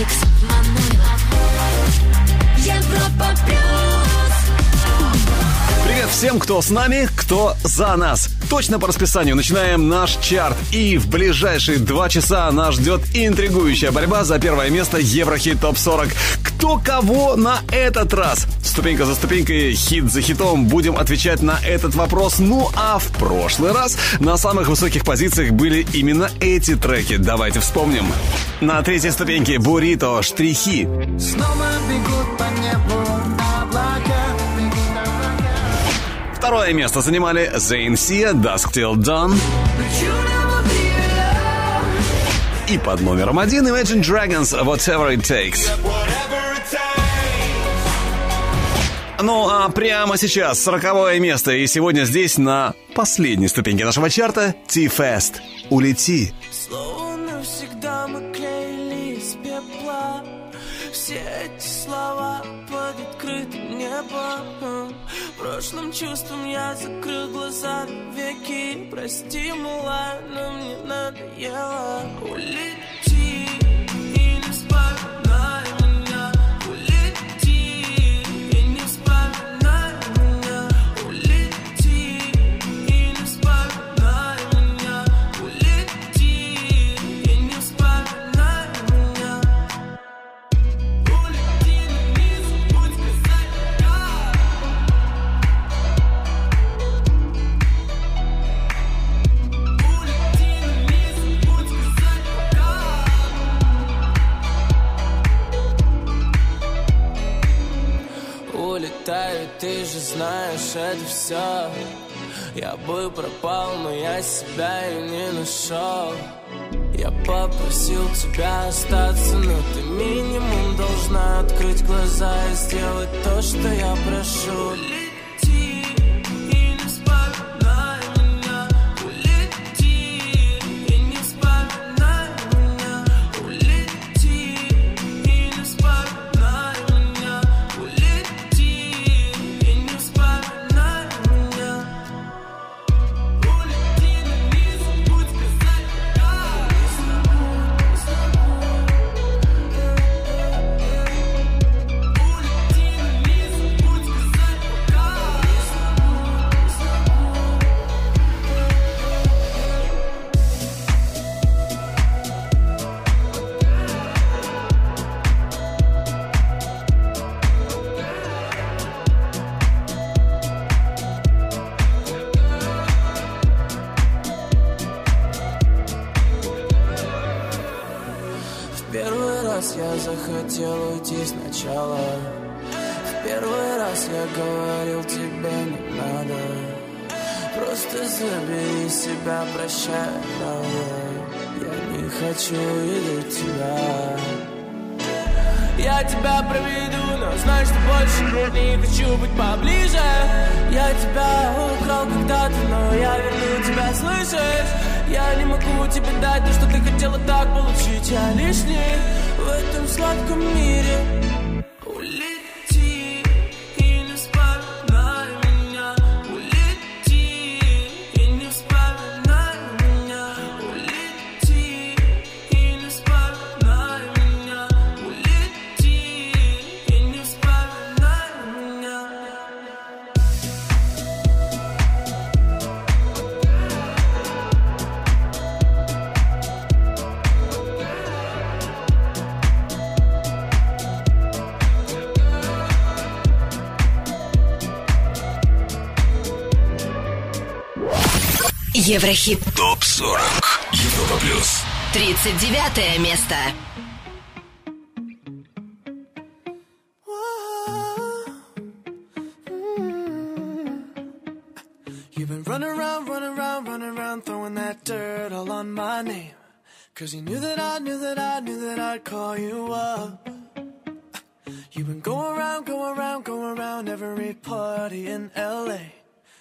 mix my всем, кто с нами, кто за нас. Точно по расписанию начинаем наш чарт. И в ближайшие два часа нас ждет интригующая борьба за первое место Еврохит ТОП-40. Кто кого на этот раз? Ступенька за ступенькой, хит за хитом будем отвечать на этот вопрос. Ну а в прошлый раз на самых высоких позициях были именно эти треки. Давайте вспомним. На третьей ступеньке Бурито, штрихи. Снова бегут по небу Второе место занимали Zayn Sia, Dusk Till Dawn. И под номером один Imagine Dragons, Whatever It Takes. Ну а прямо сейчас сороковое место, и сегодня здесь на последней ступеньке нашего чарта T-Fest. Улети. Словно небом Прошлым чувством я закрыл глаза веки. Прости, мила, но мне надоело. Улети Улетаю, ты же знаешь, это все Я бы пропал, но я себя и не нашел Я попросил тебя остаться, но ты минимум должна открыть глаза и сделать то, что я прошу сначала. В первый раз я говорил тебе не надо. Просто забери себя, прощай, правда Я не хочу видеть тебя я тебя проведу, но знай, что больше не хочу быть поближе. Я тебя украл когда-то, но я верну тебя, слышишь? Я не могу тебе дать то, что ты хотела так получить Я лишний в этом сладком мире Еврохит. ТОП-40. Европа плюс. 39 место. You've been running around, running around, running around, throwing that dirt all on my name. Cause you knew that I knew that I knew that I'd call you up. You've been going around, going around, going around every party in LA.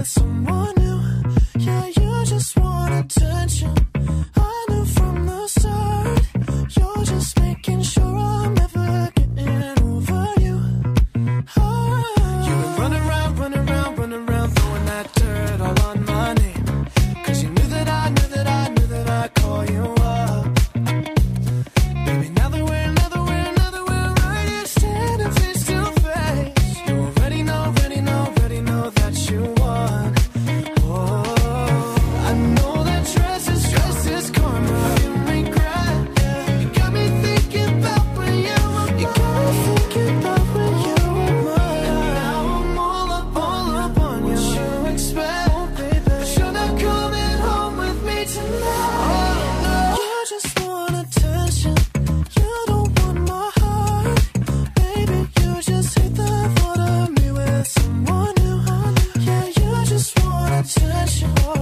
with someone new. Yeah, you just want attention. sure.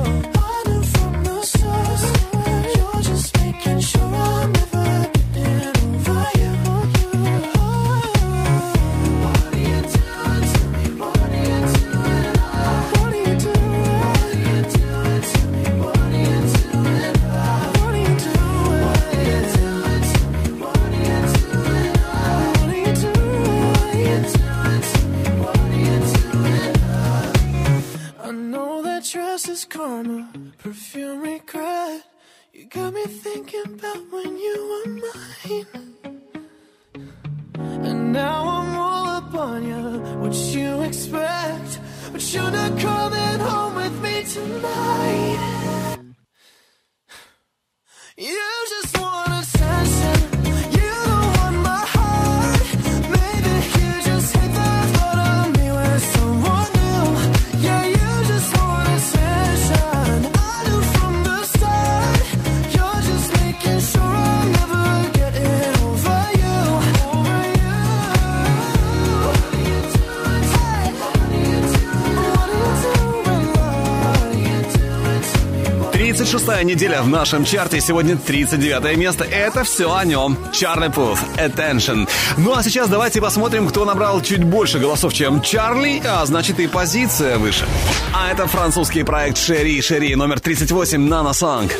36-я неделя в нашем чарте, сегодня 39 место. Это все о нем. Чарли Пуф, Attention. Ну а сейчас давайте посмотрим, кто набрал чуть больше голосов, чем Чарли, а значит и позиция выше. А это французский проект Шери Шери, номер 38, Нано Сонг.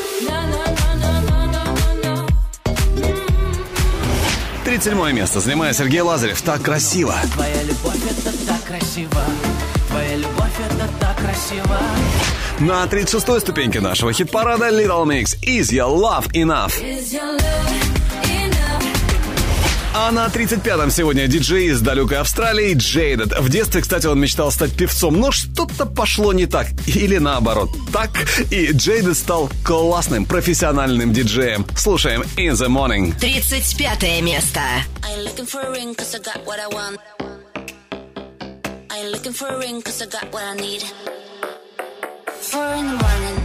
37 место занимает Сергей Лазарев. Так красиво. Твоя любовь это так красиво Твоя любовь это так красиво На 36-й ступеньке нашего хит-парада Little Mix Is Your Love Enough. А на 35-м сегодня диджей из далекой Австралии Джейдед. В детстве, кстати, он мечтал стать певцом, но что-то пошло не так. Или наоборот, так. И Джейдед стал классным профессиональным диджеем. Слушаем In the Morning. 35 место. I ain't looking for a ring cause I got what I want. I ain't looking for a ring cause I got what I need. Four in the morning,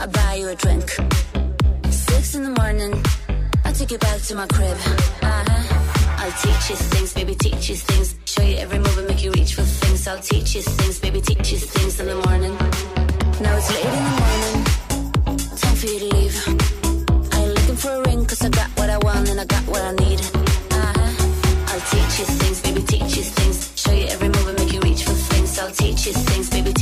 I buy you a drink. Six in the morning, I take you back to my crib. Uh-huh. I'll teach you things, baby, teach you things. Show you every move and make you reach for things. I'll teach you things, baby, teach you things in the morning. Now it's late in the morning, time for you to leave. I ain't looking for a ring cause I got what I want and I got what I need. Uh-huh. I'll teach you things, baby, teach you things. Show you every move and make you reach for things. I'll teach you things, baby,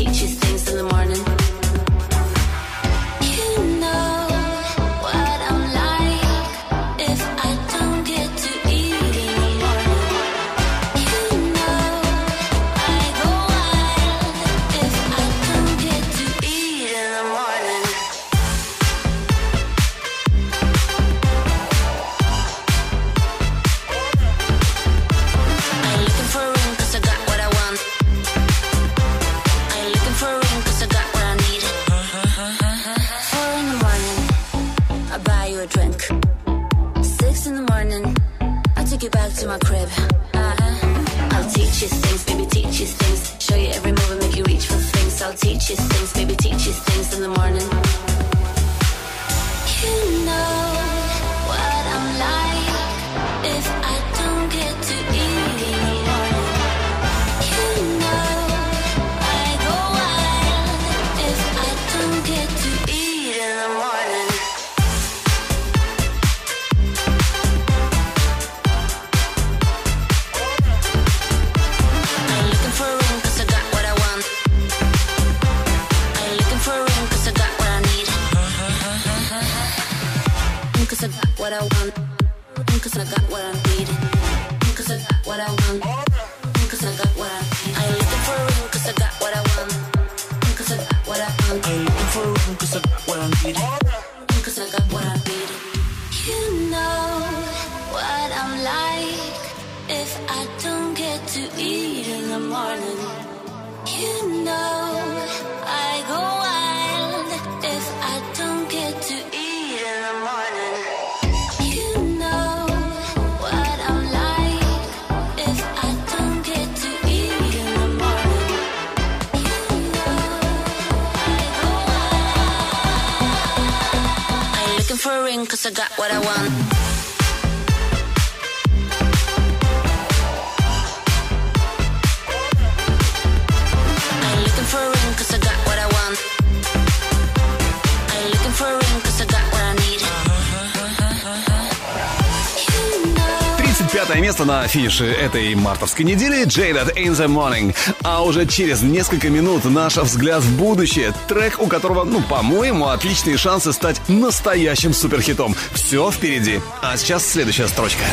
на финише этой мартовской недели Jaded in the Morning. А уже через несколько минут наш взгляд в будущее. Трек, у которого, ну, по-моему, отличные шансы стать настоящим суперхитом. Все впереди. А сейчас следующая строчка.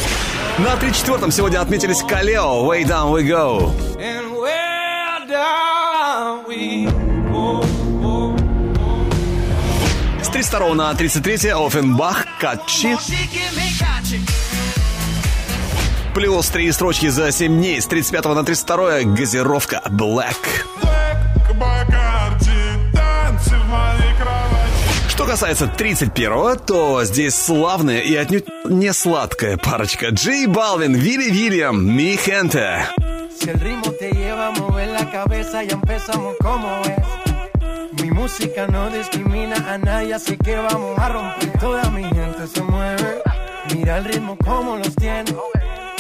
На 34-м сегодня отметились Калео, Way Down We Go. And where down we go 32 на 33 Офенбах Качи. Плюс три строчки за 7 дней. С 35 на 32 газировка Black. Что касается 31-го, то здесь славная и отнюдь не сладкая парочка. Джей Балвин, Вилли Вильям, Ми Хенте. Si el ritmo te lleva a mover la cabeza, ya empezamos como es. Mi música no discrimina a nadie, así que vamos a romper. Toda mi gente se mueve. Mira el ritmo como los tiene.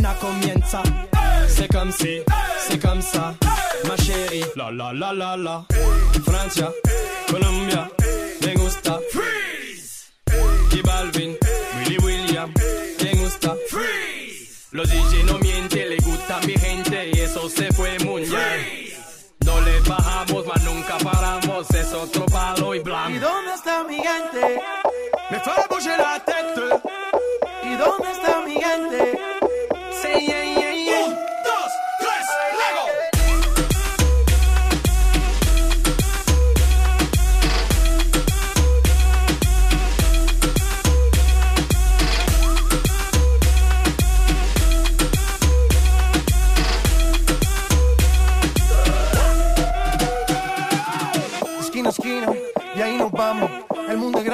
Apenas comienza. C'est comme si, c'est comme ça, ma chérie. La la la la la. Francia, Colombia, me gusta. Freeze. Y Balvin, Willy William, me gusta. Freeze. Los DJ no mienten, le gusta a mi gente y eso se fue bien. No le bajamos, mas nunca paramos, es otro palo y ¿Y blanco. dónde está mi gente? Me fait bouger la tête. ¿Y dónde está mi gente?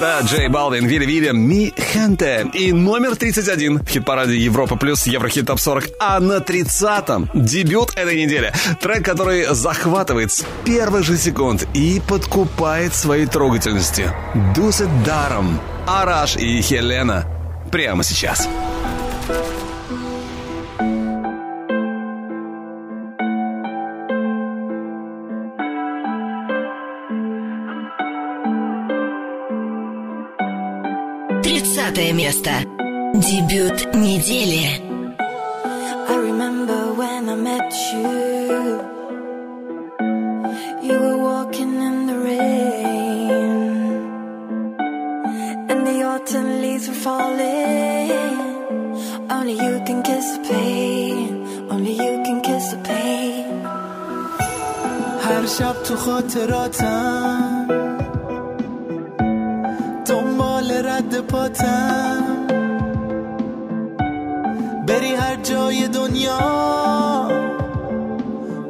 Это Джей Балвин, Вилли Вильям, Ми Хенте. И номер 31 в хит-параде Европа плюс Еврохит Топ 40. А на 30-м дебют этой недели. Трек, который захватывает с первых же секунд и подкупает своей трогательностью. Дусит даром. Араш и Хелена. Прямо сейчас. Тридцатое место. Дебют недели. I remember when I met you. You were walking in the rain, and the autumn leaves were falling. Only you can kiss the pain. Only you can kiss the pain. هر شب تو خاطراتم پاتم. بری هر جای دنیا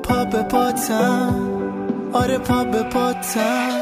پا به پاتم. آره پا به پاتم.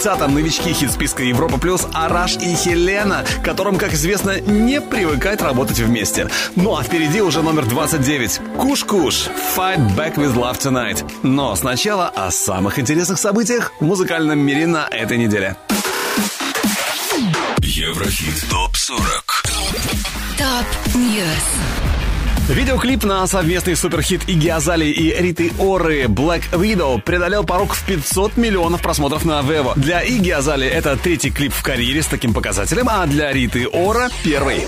30-м новички хит-списка Европа Плюс Араш и Хелена, которым, как известно, не привыкать работать вместе. Ну а впереди уже номер 29. Куш-Куш. Fight Back with Love Tonight. Но сначала о самых интересных событиях в музыкальном мире на этой неделе. Еврохит ТОП-40 Top News. Видеоклип на совместный суперхит Игги Азалии и Риты Оры Black Widow преодолел порог в 500 миллионов просмотров на Vevo. Для Игги Азалии это третий клип в карьере с таким показателем, а для Риты Ора первый.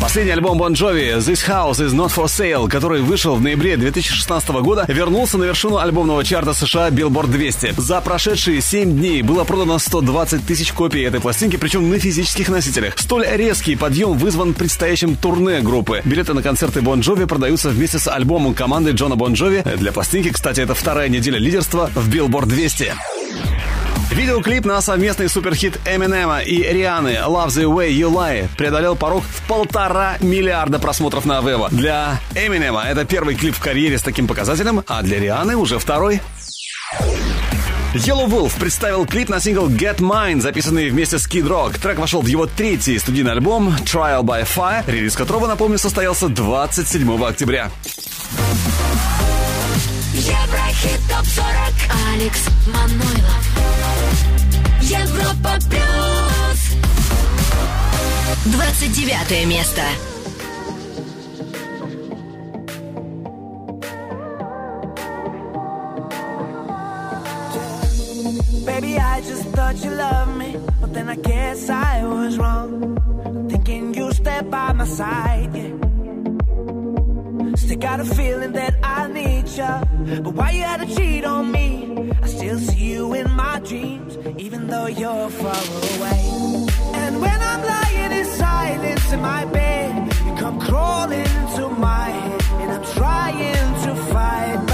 Последний альбом Bon Jovi This House is Not For Sale, который вышел в ноябре 2016 года, вернулся на вершину альбомного чарта США Billboard 200. За прошедшие 7 дней было продано 120 тысяч копий этой пластинки, причем на физических носителях. Столь резкий подъем вызван предстоящим турне группы. Билеты на концерты Bon Jovi продаются вместе с альбомом команды Джона Bon Jovi. Для пластинки, кстати, это вторая неделя лидерства в Billboard 200. Видеоклип на совместный суперхит Эминема и Рианы «Love the Way You Lie» преодолел порог в полтора миллиарда просмотров на Вево. Для Эминема это первый клип в карьере с таким показателем, а для Рианы уже второй. Yellow Wolf представил клип на сингл Get Mine, записанный вместе с Kid Rock. Трек вошел в его третий студийный альбом Trial by Fire, релиз которого, напомню, состоялся 27 октября. Еврохит ТОП-40. Алекс Манойлов. Европа Плюс. 29 место. Baby, I just thought you loved me, but then I guess I was wrong. Thinking you stay by my side, yeah. Still got a feeling that I need you, but why you had to cheat on me? I still see you in my dreams, even though you're far away. And when I'm lying in silence in my bed, you come crawling into my head, and I'm trying to fight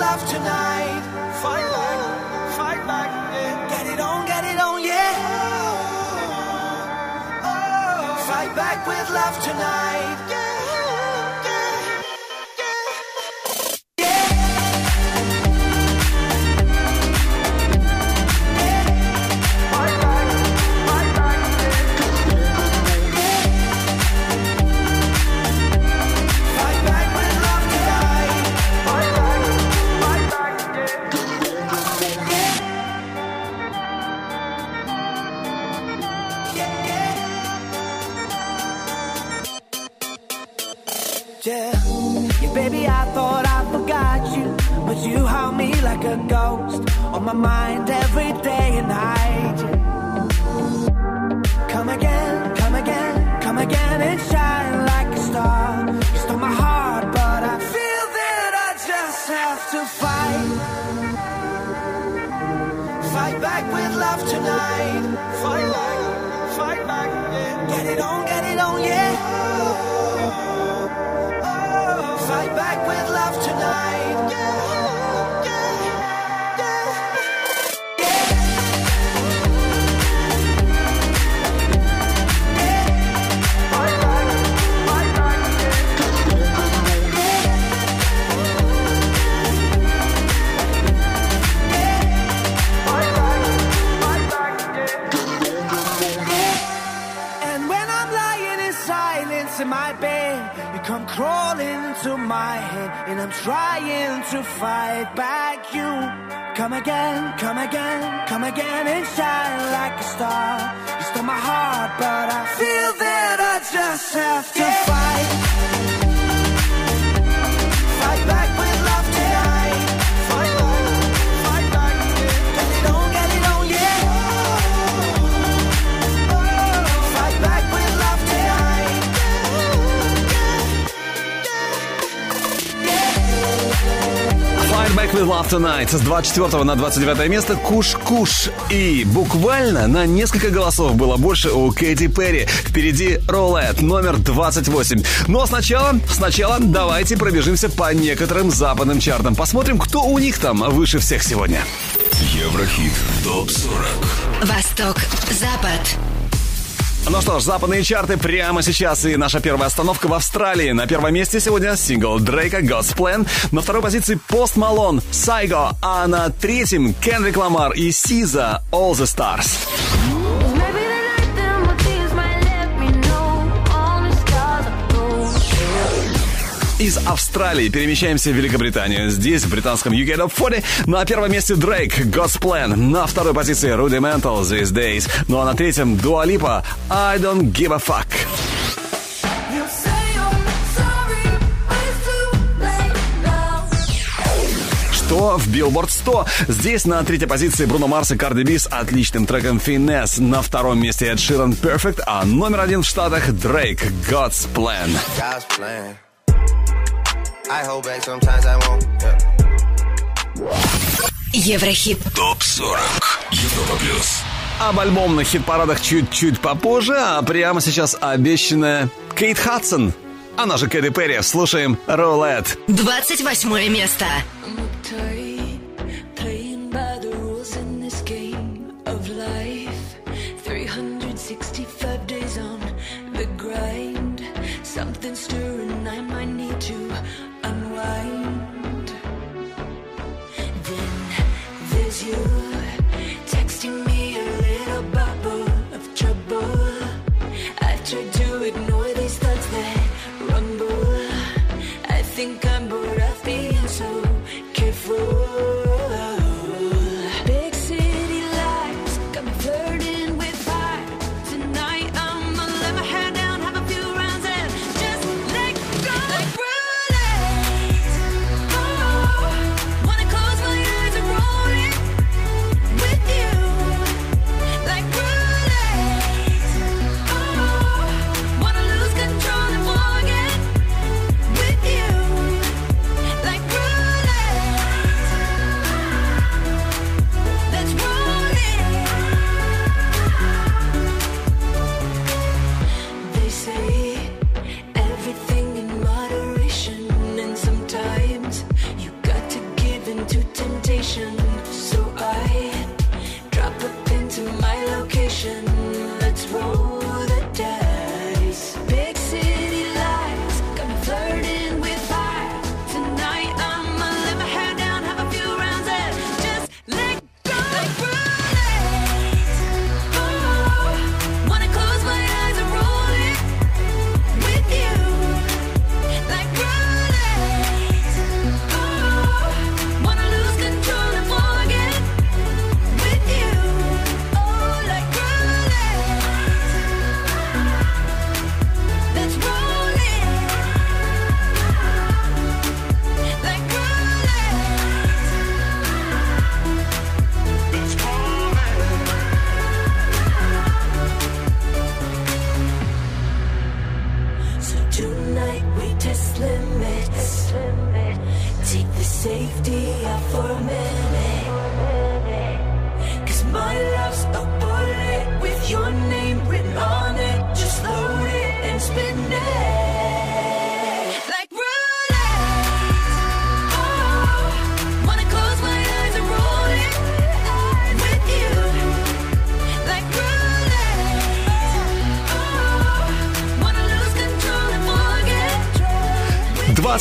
love tonight. Fight back, fight back, yeah. Get it on, get it on, yeah. Oh, oh. Fight back with love tonight. Yeah, my mind every day and night. Come again, come again, come again and shine like a star. You stole my heart, but I feel that I just have to fight. Fight back with love tonight. Trying to fight back you. Come again, come again, come again and shine like a star. You stole my heart, but I feel that I just have to fight. Fight Back with Love Tonight с 24 на 29 место Куш-Куш. И буквально на несколько голосов было больше у Кэти Перри. Впереди Ролет номер 28. Но сначала, сначала давайте пробежимся по некоторым западным чартам. Посмотрим, кто у них там выше всех сегодня. Еврохит ТОП-40 Восток, Запад. Ну что ж, западные чарты прямо сейчас. И наша первая остановка в Австралии. На первом месте сегодня сингл Дрейка God's Plan. На второй позиции Пост Малон Сайго. А на третьем Кенрик Ламар и Сиза All the Stars. Из Австралии перемещаемся в Великобританию. Здесь, в британском UK Top 40, на первом месте Дрейк, God's Plan. На второй позиции Rudimental, These Days. Ну а на третьем Dua Lipa, I Don't Give a Fuck. Что в Billboard 100? Здесь на третьей позиции Бруно Марс и Карди Би с отличным треком Finesse. На втором месте Эд Ширан Perfect, а номер один в Штатах Дрейк, God's Plan. God's plan. I hold back sometimes I won't. Еврохит. ТОП-40 Европа Плюс Об альбомных хит-парадах чуть-чуть попозже, а прямо сейчас обещанная Кейт Хадсон. Она же Кэти Перри. Слушаем Рулет. 28 место.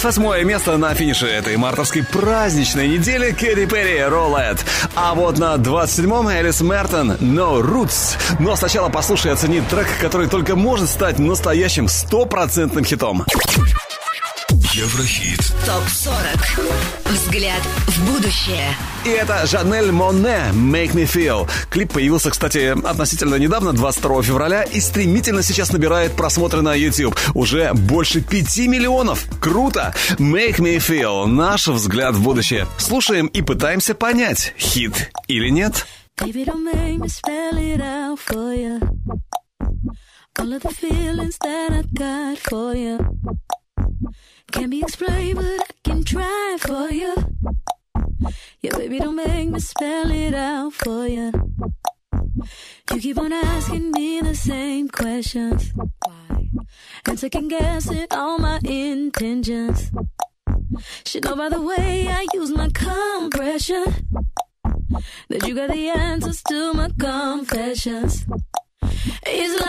28 место на финише этой мартовской праздничной недели Кэрри Перри Роллет. А вот на 27-м Элис Мертон No Roots. Но сначала послушай и оцени трек, который только может стать настоящим стопроцентным хитом. Еврохит. Топ 40. Взгляд будущее. И это Жанель Моне «Make Me Feel». Клип появился, кстати, относительно недавно, 22 февраля, и стремительно сейчас набирает просмотры на YouTube. Уже больше 5 миллионов. Круто! «Make Me Feel» — наш взгляд в будущее. Слушаем и пытаемся понять, хит или нет. Baby, don't make me spell it out for you. All of the feelings that I got for you. Can't be explained, but I can try for you. Yeah, baby, don't make me spell it out for you. You keep on asking me the same questions. Why? And second guessing all my intentions. Should know by the way I use my compression that you got the answers to my confessions. It's like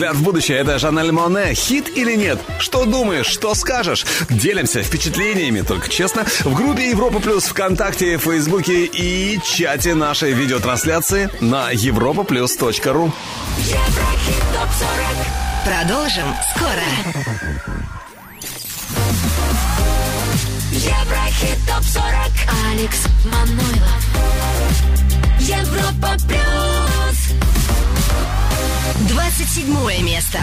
«Взгляд в будущее» — это Жанель Моне. Хит или нет? Что думаешь? Что скажешь? Делимся впечатлениями, только честно, в группе Европа Плюс ВКонтакте, Фейсбуке и чате нашей видеотрансляции на europaplus.ru. Продолжим скоро. седьмое место.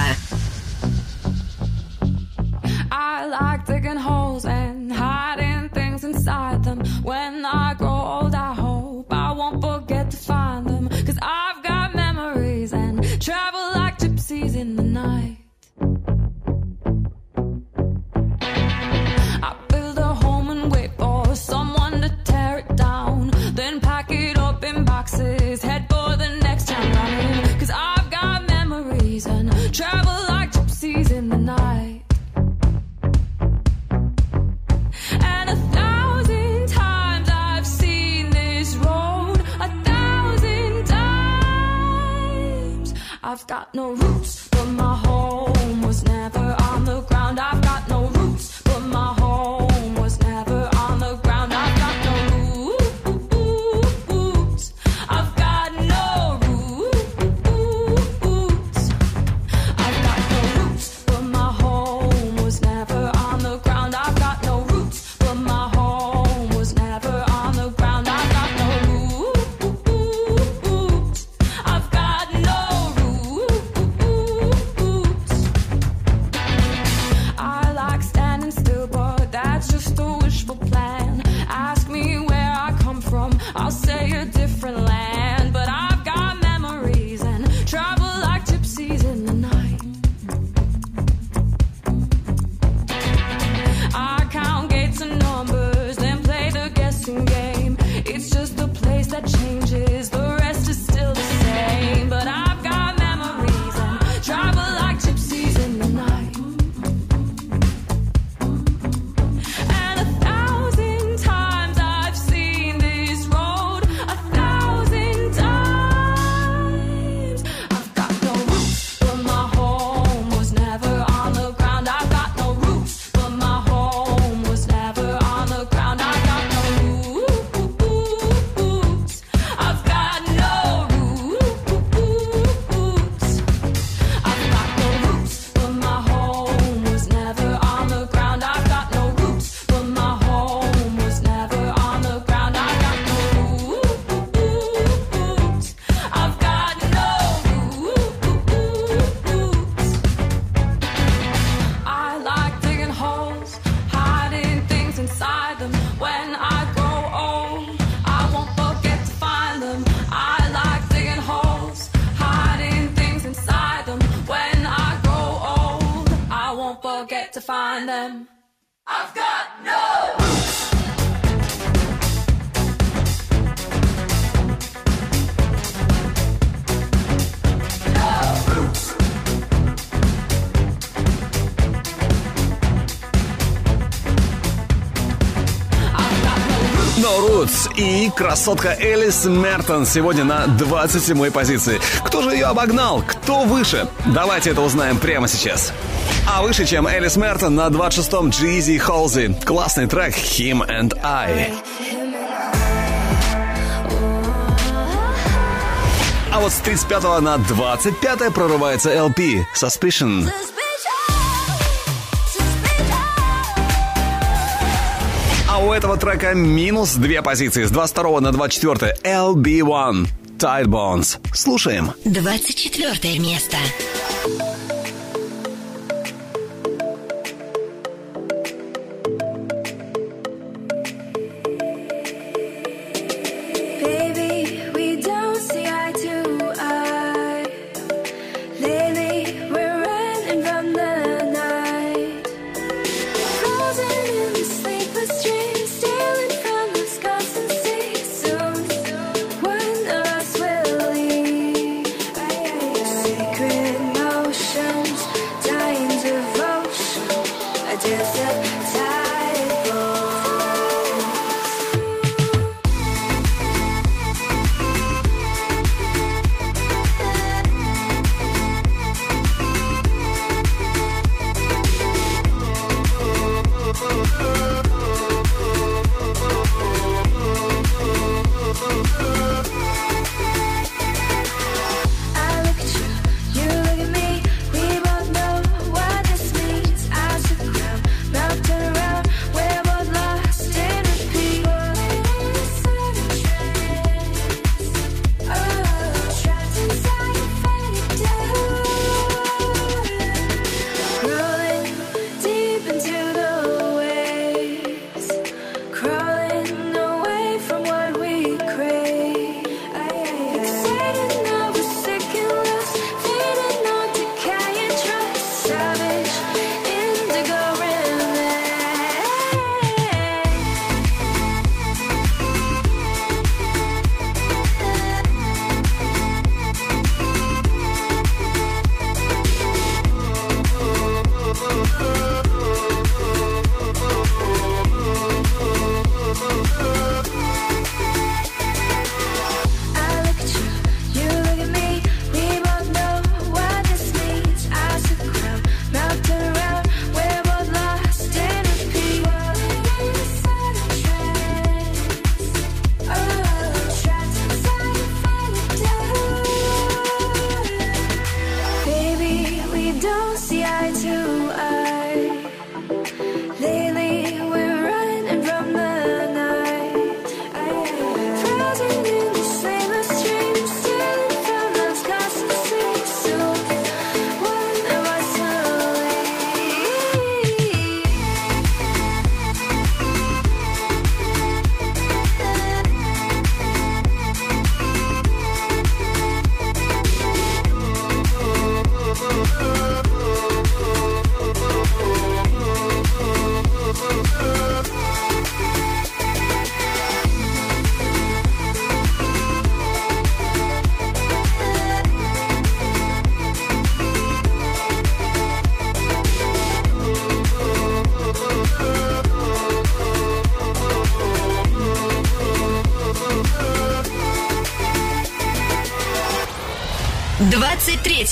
и красотка Элис Мертон сегодня на 27-й позиции. Кто же ее обогнал? Кто выше? Давайте это узнаем прямо сейчас. А выше, чем Элис Мертон, на 26-м Джизи Холзи. Классный трек «Him and I». А вот с 35 на 25 прорывается LP «Suspicion». Suspicion. у этого трека минус две позиции с 22 на 24. LB1. Tide Bones. Слушаем. 24 место. место.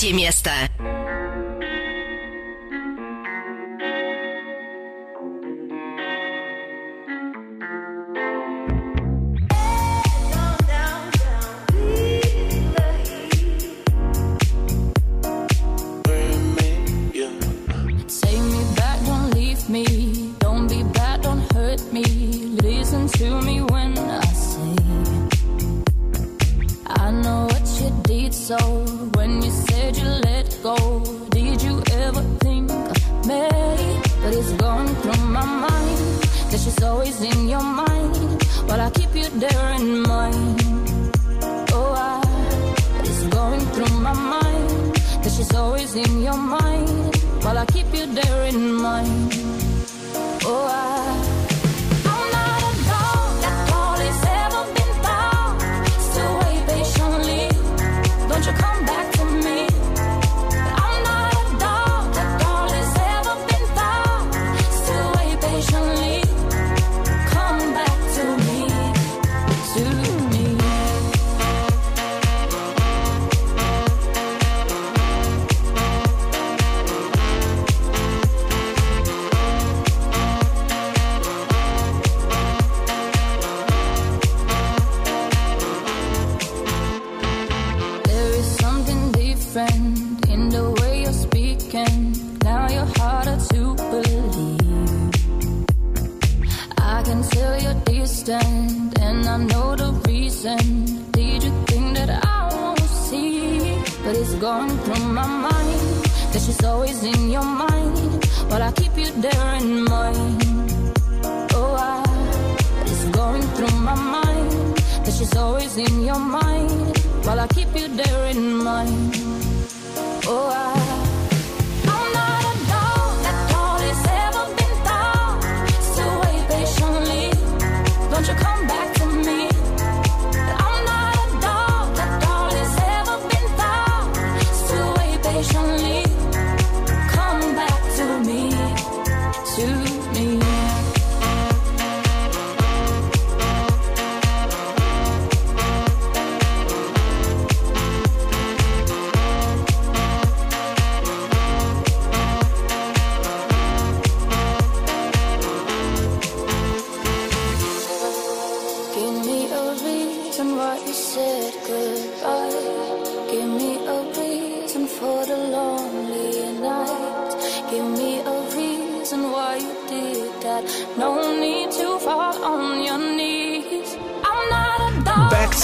третье место.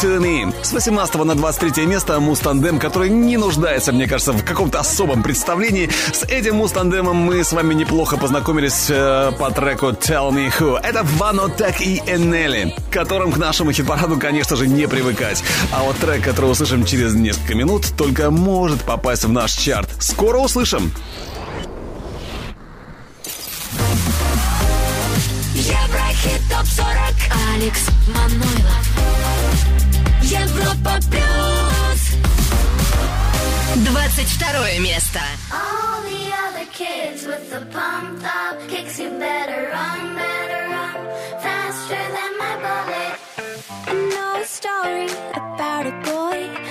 сильны. С 18 на 23 место Мустандем, который не нуждается, мне кажется, в каком-то особом представлении. С этим Мустандемом мы с вами неплохо познакомились э, по треку Tell Me Who. Это Вано Так и Энели, которым к нашему хит-параду, конечно же, не привыкать. А вот трек, который услышим через несколько минут, только может попасть в наш чарт. Скоро услышим! Алекс Манойлов Европа плюс. 22 место. All the other kids with the pumped up kicks, you better run, better run, faster than my bullet. Story about a boy.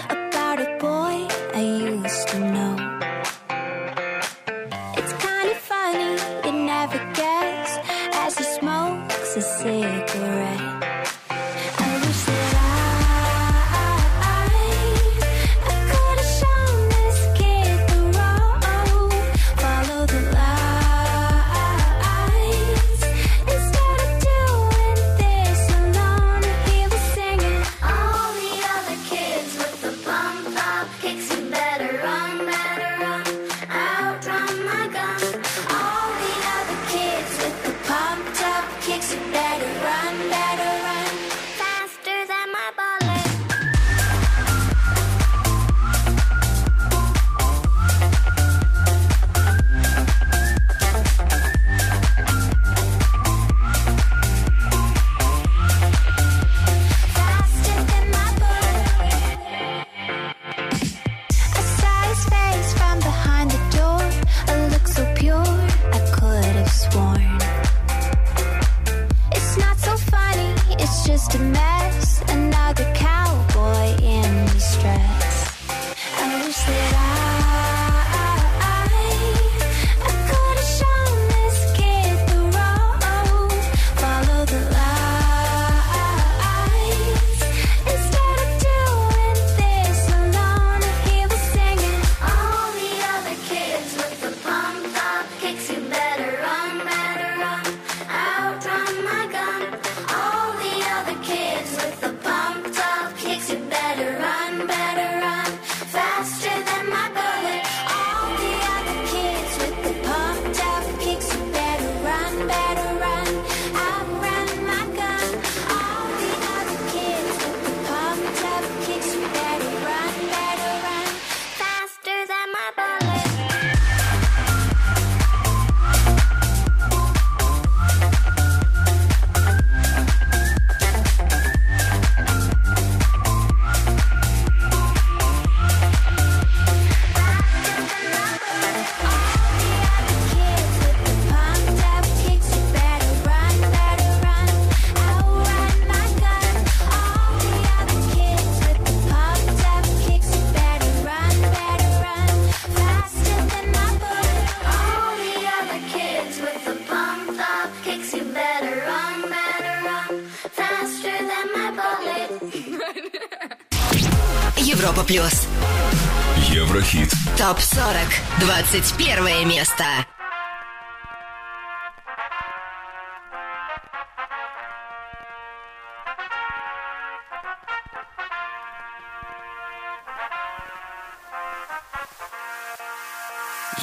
40. 21 место.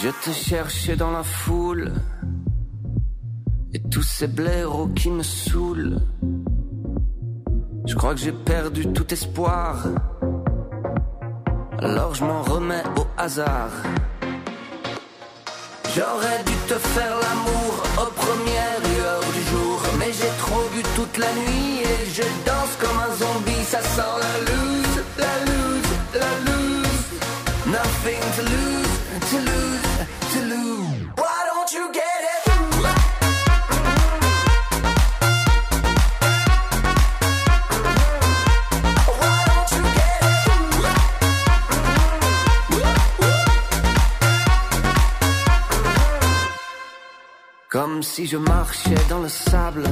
Je te cherchais dans la foule et tous ces blaireaux qui me saoulent. Je crois que j'ai perdu tout espoir. Alors je m'en remets au hasard. J'aurais dû te faire l'amour aux premières lueurs du jour. Mais j'ai trop bu toute la nuit et je danse comme un zombie. Ça sent la loose, la loose, la loose. Nothing to lose, Si je marchais dans le sable,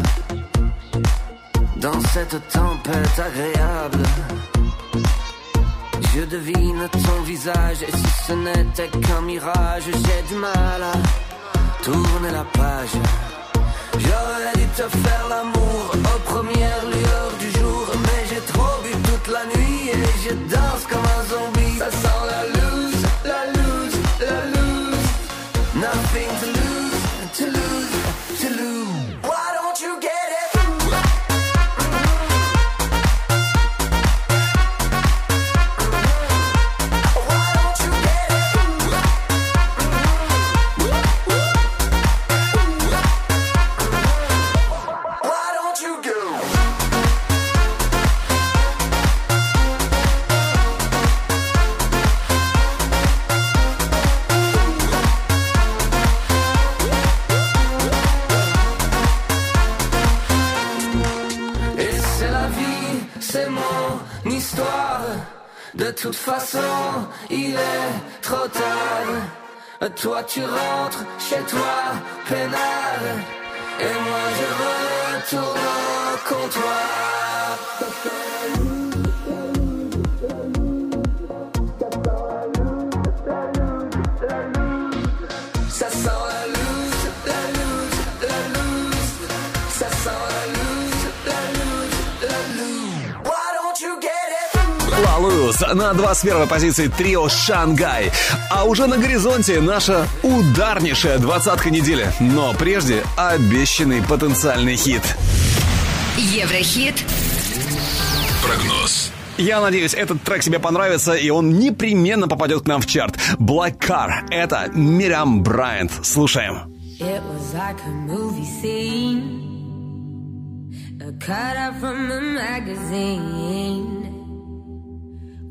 dans cette tempête agréable. Je devine ton visage et si ce n'était qu'un mirage, j'ai du mal à tourner la page. J'aurais dû te faire l'amour aux premières lueurs du jour, mais j'ai trop bu toute la nuit et je danse comme un zombie. Ça sent la toute façon, il est trop tard. Toi tu rentres chez toi, peinard. Et moi je retourne au comptoir. Luz на 21 позиции трио «Шангай». А уже на горизонте наша ударнейшая двадцатка недели. Но прежде обещанный потенциальный хит. Еврохит. Прогноз. Я надеюсь, этот трек тебе понравится, и он непременно попадет к нам в чарт. Black Car — это Мириам Брайант. Слушаем. It was like a movie scene, a cutout from a magazine.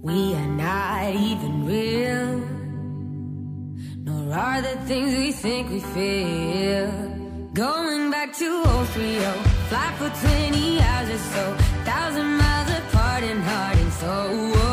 We are not even real, nor are the things we think we feel. Going back to 030, fly for 20 hours or so, thousand miles apart and heart and soul.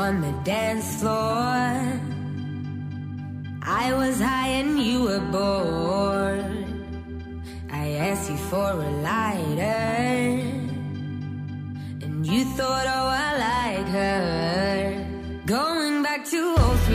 On the dance floor. I was high and you were bored. I asked you for a lighter. And you thought, oh, I like her. Going back to 030,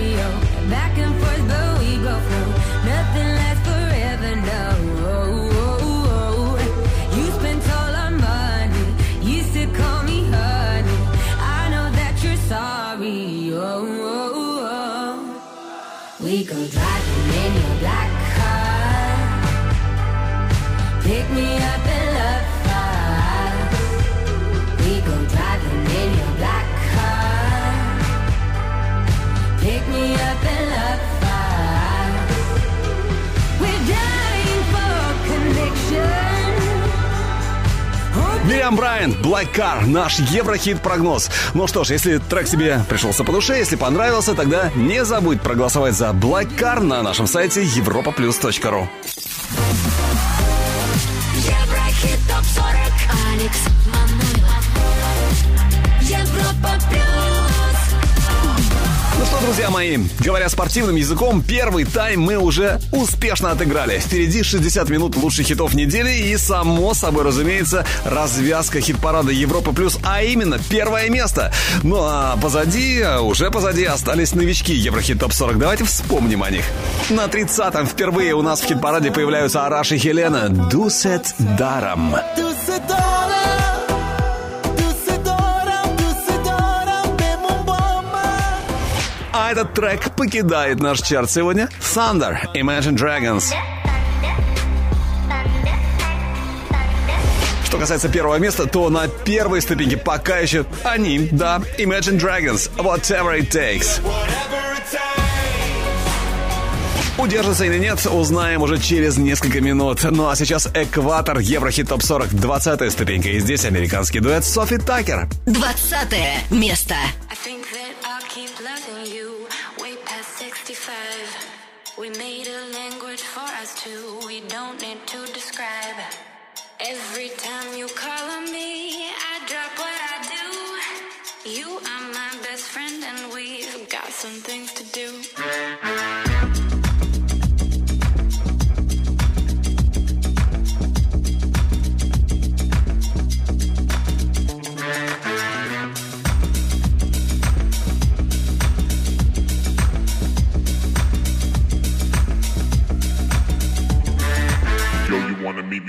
Мириам Брайан, Black Car, наш Еврохит-прогноз. Ну что ж, если трек тебе пришелся по душе, если понравился, тогда не забудь проголосовать за Black Car на нашем сайте europaplus.ru. Еврохит ТОП-40 Алекс Манойлов Европа плюс что, друзья мои, говоря спортивным языком, первый тайм мы уже успешно отыграли. Впереди 60 минут лучших хитов недели и, само собой, разумеется, развязка хит-парада Европа Плюс, а именно первое место. Ну а позади, уже позади остались новички Еврохит Топ 40. Давайте вспомним о них. На 30-м впервые у нас в хит-параде появляются Араш и Хелена «Дусет даром». А этот трек покидает наш чарт сегодня. Thunder, Imagine Dragons. Что касается первого места, то на первой ступеньке пока еще они, да, Imagine Dragons, Whatever It Takes. Удержится или нет, узнаем уже через несколько минут. Ну а сейчас экватор Еврохит Топ 40, 20 ступенька. И здесь американский дуэт Софи Такер. 20 место. I think that I'll keep loving you way past 65. We made a language for us two, we don't need to describe. Every time you call on me, I drop what I do. You are my best friend, and we've got some things to do.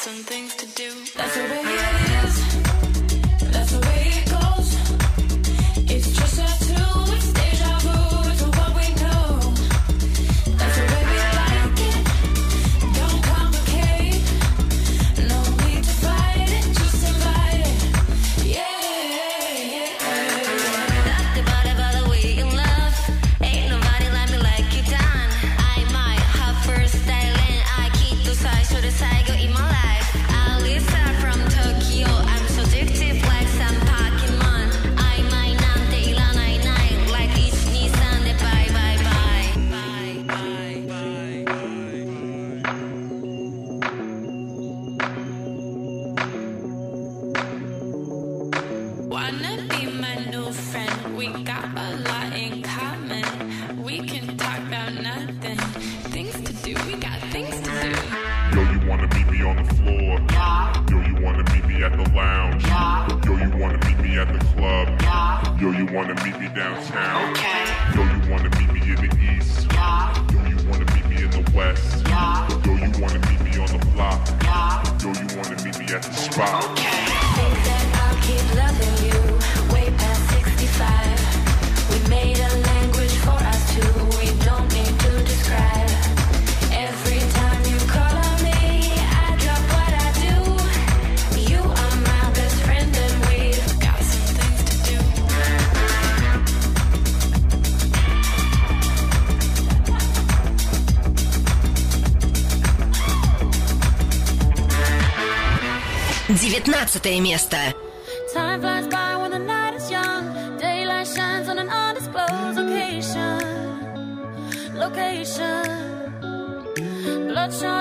some things to do. That's. Wanna be my new friend? We got a lot in common. We can talk about nothing. Things to do, we got things to do. Yo, you wanna meet me on the floor? Yeah. Yo, you wanna meet me at the lounge? Yeah. Yo, you wanna meet me at the club? Yeah. Yo, you wanna meet me downtown? Okay. Yo, you wanna meet me in the east? Yeah. Yo, you wanna meet me in the west? Yeah. Yo, you wanna meet me on the block? Yeah. Yo, you wanna meet me at the spot? Okay. 15 место. Time flies by when the night is young. Daylight shines on an undisclosed location. Location. Bloodshot.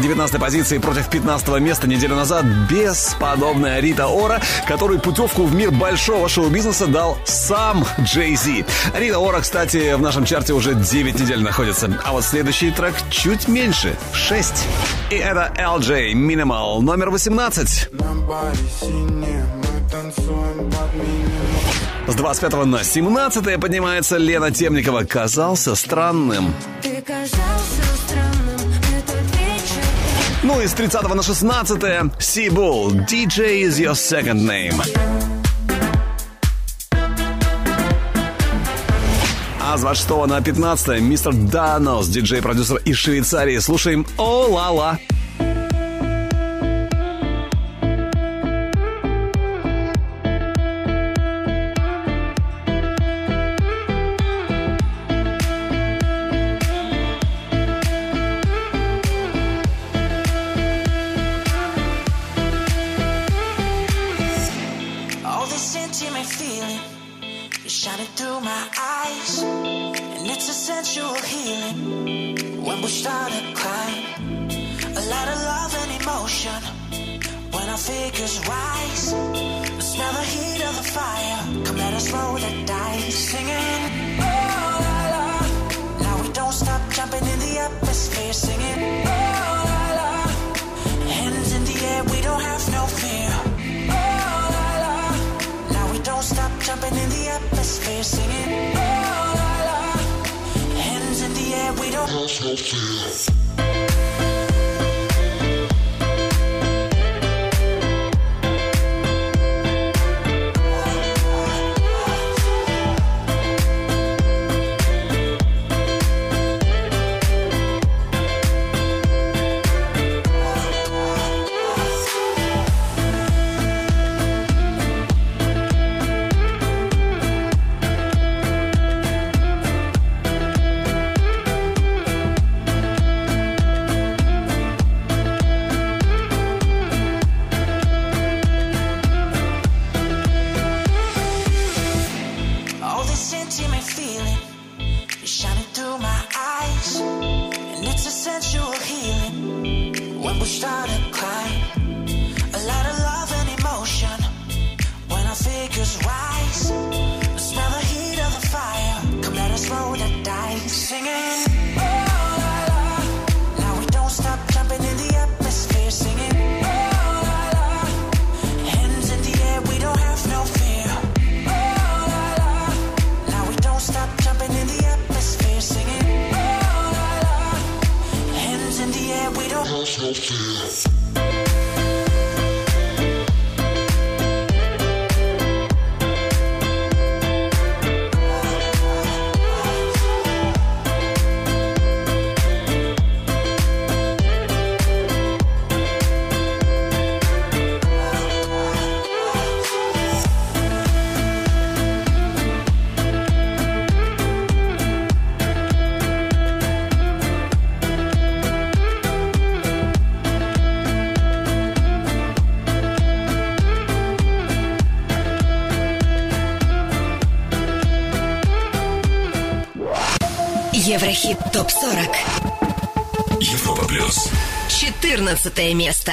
19 позиции против 15 места неделю назад бесподобная Рита Ора, которой путевку в мир большого шоу-бизнеса дал сам Джей Зи. Рита Ора, кстати, в нашем чарте уже 9 недель находится. А вот следующий трек чуть меньше. 6. И это LJ Minimal номер 18. С 25 на 17 поднимается Лена Темникова. Казался странным. Ты казался. Ну и с 30 на 16 Сибул. DJ is your second name. А с 26 на 15 мистер Данос, диджей-продюсер из Швейцарии. Слушаем «О, ла-ла». All start to climb. A lot of love and emotion when I figure's right. feel. Еврохит ТОП-40. Европа плюс. 14 место.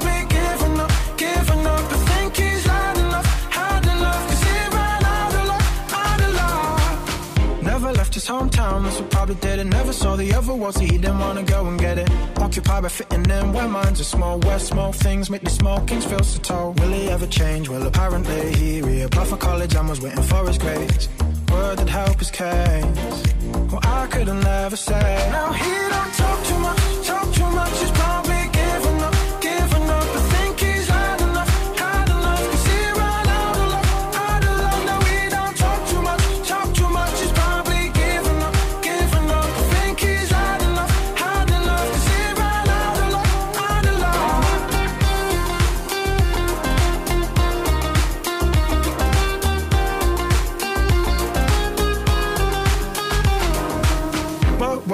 his hometown, that's what probably did it. Never saw the other world, so he didn't wanna go and get it. Occupied by fitting in where minds are small. Where small things make the small kings feel so tall. Will he ever change? Well, apparently he reapplied for college and was waiting for his grades. word that help his case. Well, I could have never say. Now he don't talk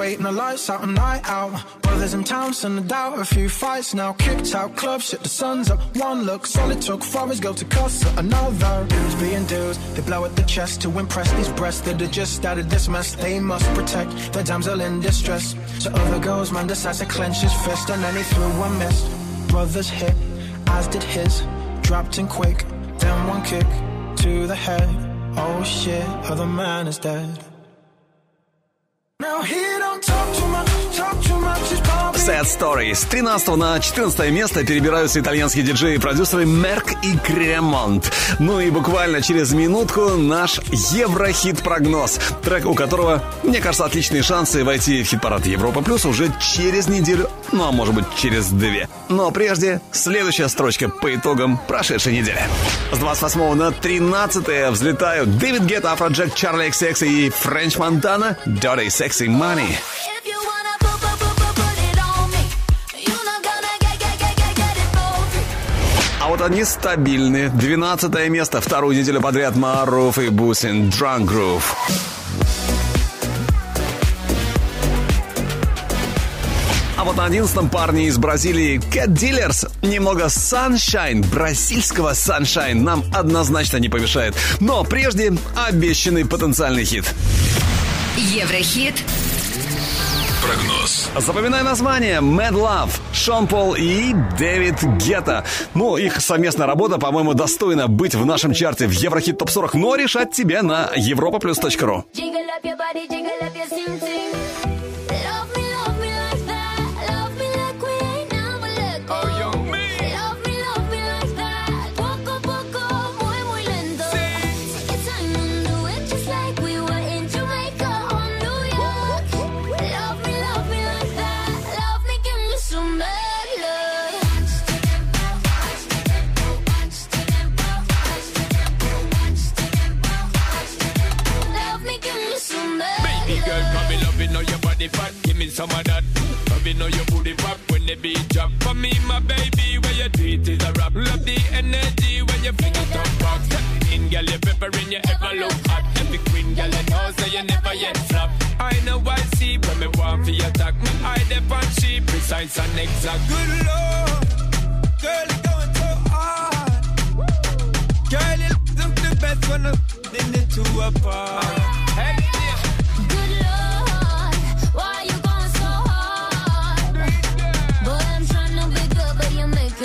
waiting the lights out, a night out. Brothers in town, send a doubt. A few fights now, kicked out clubs, shit the sun's up. One look, solid took for his go to cuss another. Dudes being dudes, they blow at the chest to impress these breasts that are just out of this mess. They must protect their damsel in distress. So other girls, man decides to clench his fist, and then he threw a miss. Brothers hit, as did his. Dropped in quick, then one kick to the head. Oh shit, other man is dead. Now he Sad Story. С 13 на 14 место перебираются итальянские диджеи и продюсеры Мерк и Кремонт. Ну и буквально через минутку наш Еврохит-прогноз. Трек, у которого, мне кажется, отличные шансы войти в хит-парад Европа Плюс уже через неделю, ну а может быть через две. Но прежде, следующая строчка по итогам прошедшей недели. С 28 на 13 взлетают Дэвид Гетта, Афроджек, Чарли XX и Френч Монтана Dirty Sexy Money. А вот они стабильны. 12 место, вторую неделю подряд Маруф и Бусин Drunk Groove. А вот на 11 парни из Бразилии Cat Dealers. Немного Sunshine, бразильского Sunshine нам однозначно не помешает. Но прежде обещанный потенциальный хит. Еврохит. Прогноз. Запоминай название Mad Love, Шон Пол и Дэвид Гетта. Ну, их совместная работа, по-моему, достойна быть в нашем чарте в Еврохит Топ 40, но решать тебе на europaplus.ru. Jiggle some of that. Know your booty pop when the beat drop. For me, my baby, where you do it is a rap. Love the energy when you fling it up back. In girl, you peppering, you ever look hot. Every queen girl, you know, so you never yet flop. I know I see when me want for your attack. Me eye dep on she precise and exact. Good lord, girl, you going so hard. Girl, you look the best when I'm the two apart. Hey,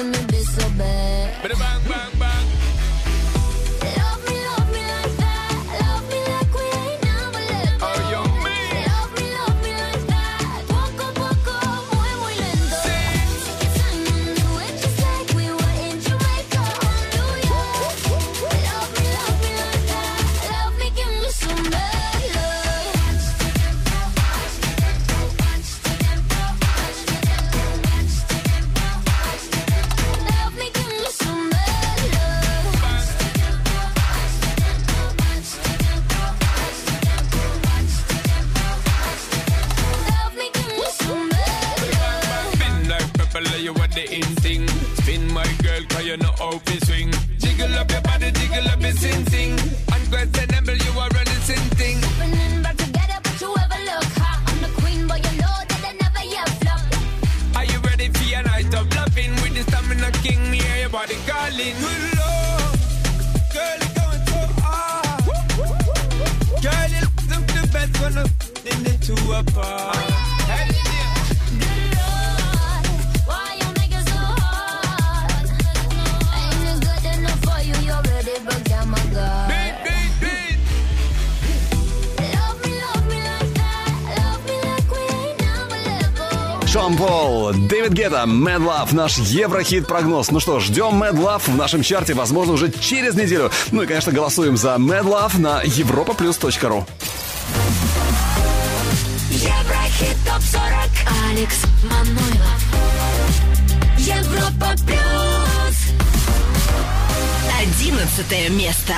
wanted me to be so bad. это Mad Love, наш Еврохит-прогноз. Ну что, ждем Mad Love в нашем чарте, возможно, уже через неделю. Ну и, конечно, голосуем за Mad Love на europaplus.ru. Еврохит ТОП-40 Алекс Манойлов Европа Плюс Одиннадцатое место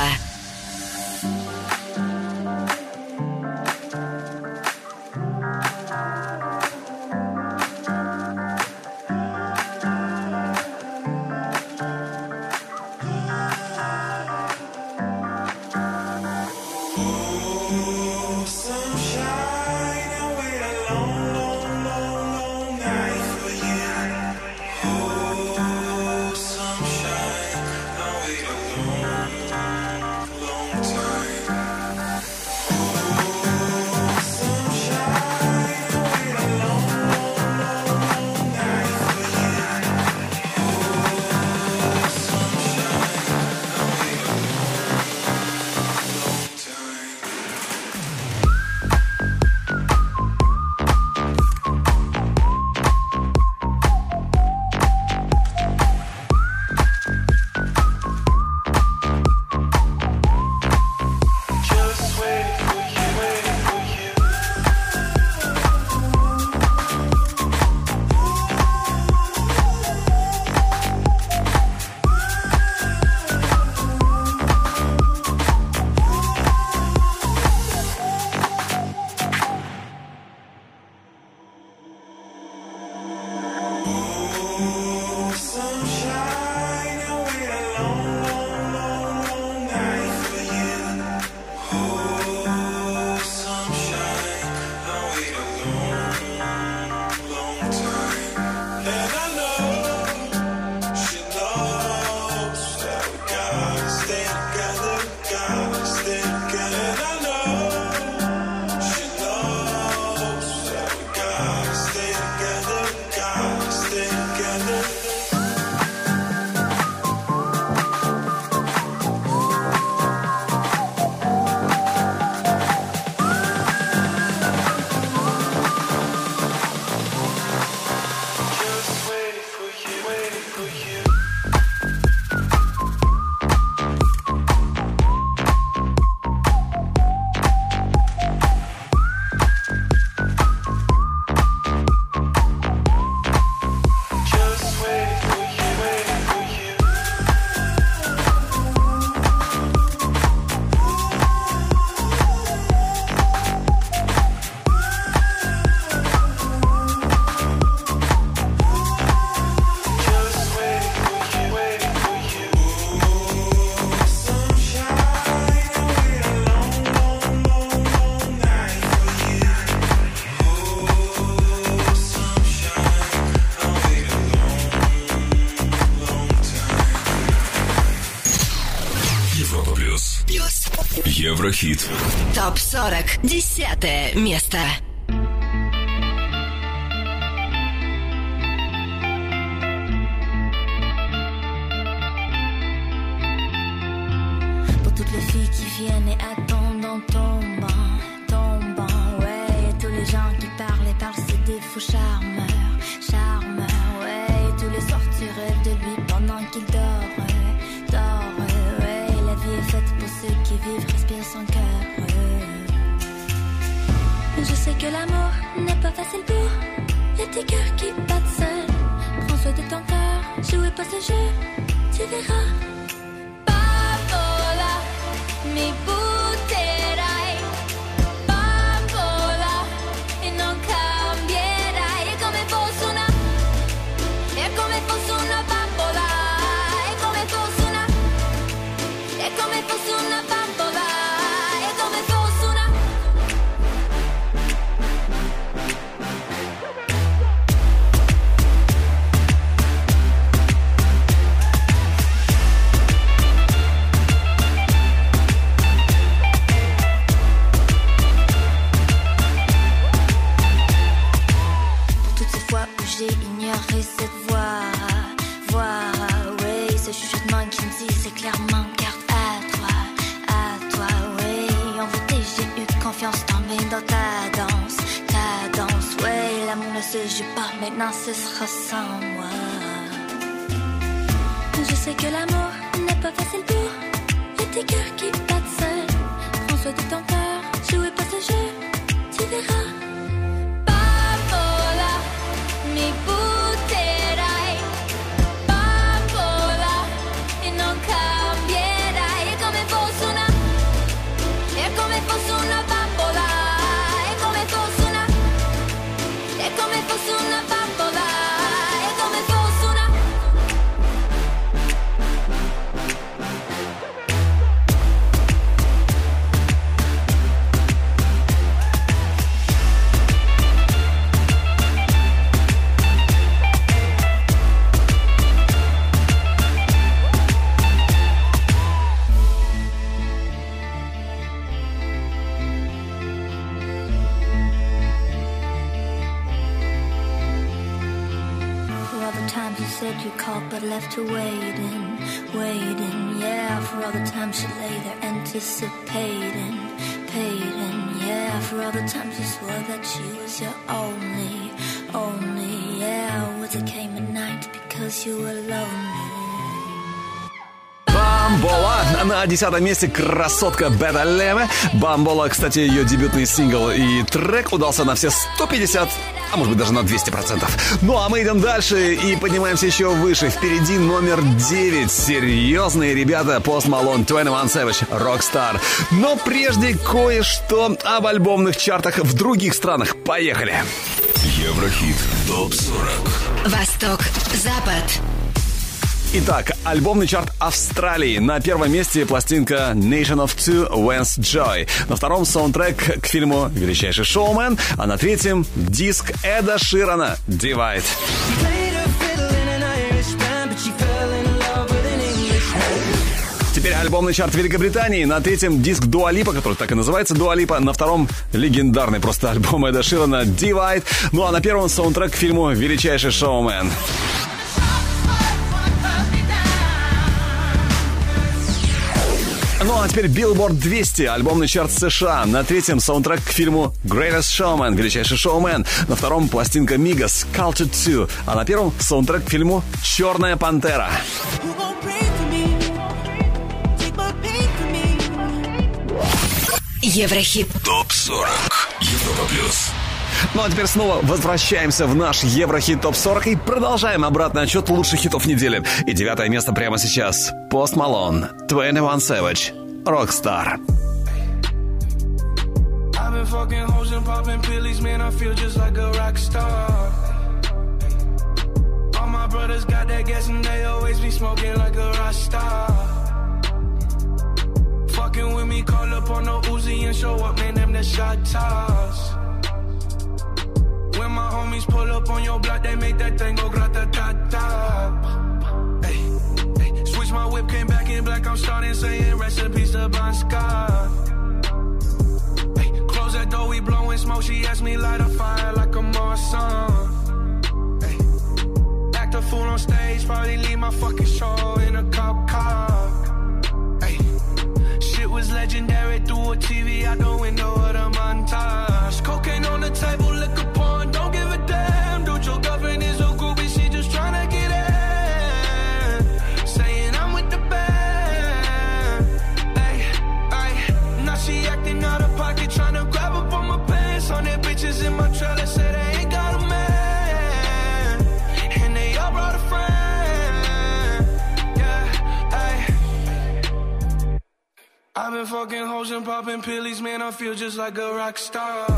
Топ-40. Десятое место. Sois détenteur, jouez pas ce jeu, tu verras. Her waiting, waiting. Yeah, for all the times you lay there anticipating, paiding. Yeah, for all the times you swore that she was your only, only. Yeah, words that came at night because you were lonely. Бамбола на десятом месте красотка Бета Леме. Бамбола, кстати, ее дебютный сингл и трек удался на все 150, а может быть даже на 200%. Ну а мы идем дальше и поднимаемся еще выше. Впереди номер 9. Серьезные ребята Post Malone, 21 Savage, Rockstar. Но прежде кое-что об альбомных чартах в других странах. Поехали! Еврохит ТОП-40 Восток, Запад. Итак, альбомный чарт Австралии. На первом месте пластинка Nation of Two When's Joy. На втором саундтрек к фильму «Величайший шоумен», а на третьем диск Эда Ширана «Divide». Теперь альбомный чарт Великобритании. На третьем диск Дуалипа, который так и называется Дуалипа. На втором легендарный просто альбом Эда Ширана «Divide». Ну а на первом саундтрек к фильму «Величайший шоумен». Ну а теперь Billboard 200, альбомный чарт США. На третьем саундтрек к фильму Greatest Showman, величайший шоумен. На втором пластинка Мигас Culture 2. А на первом саундтрек к фильму Черная пантера. Me. Еврохит. ТОП-40 Европа Плюс Ну а теперь снова возвращаемся в наш Еврохит ТОП-40 и продолжаем обратный отчет лучших хитов недели. И девятое место прямо сейчас. Пост Малон, 21 Savage, Rockstar. I've been fucking hoes and popping pillies, man. I feel just like a rock star. All my brothers got that gas and they always be smoking like a rock star. Fucking with me, call up on the Uzi and show up, man. Them the shot toss. When my homies pull up on your block, they make that thing go grata ta ta. Hey, hey. Switch my whip, came back in black. I'm starting saying recipes to Bon Scott. Hey, close that door, we blowing smoke. She asked me light a fire like a Marsan. Hey, act a fool on stage, probably leave my fucking show in a cop car. Hey, shit was legendary through a TV out the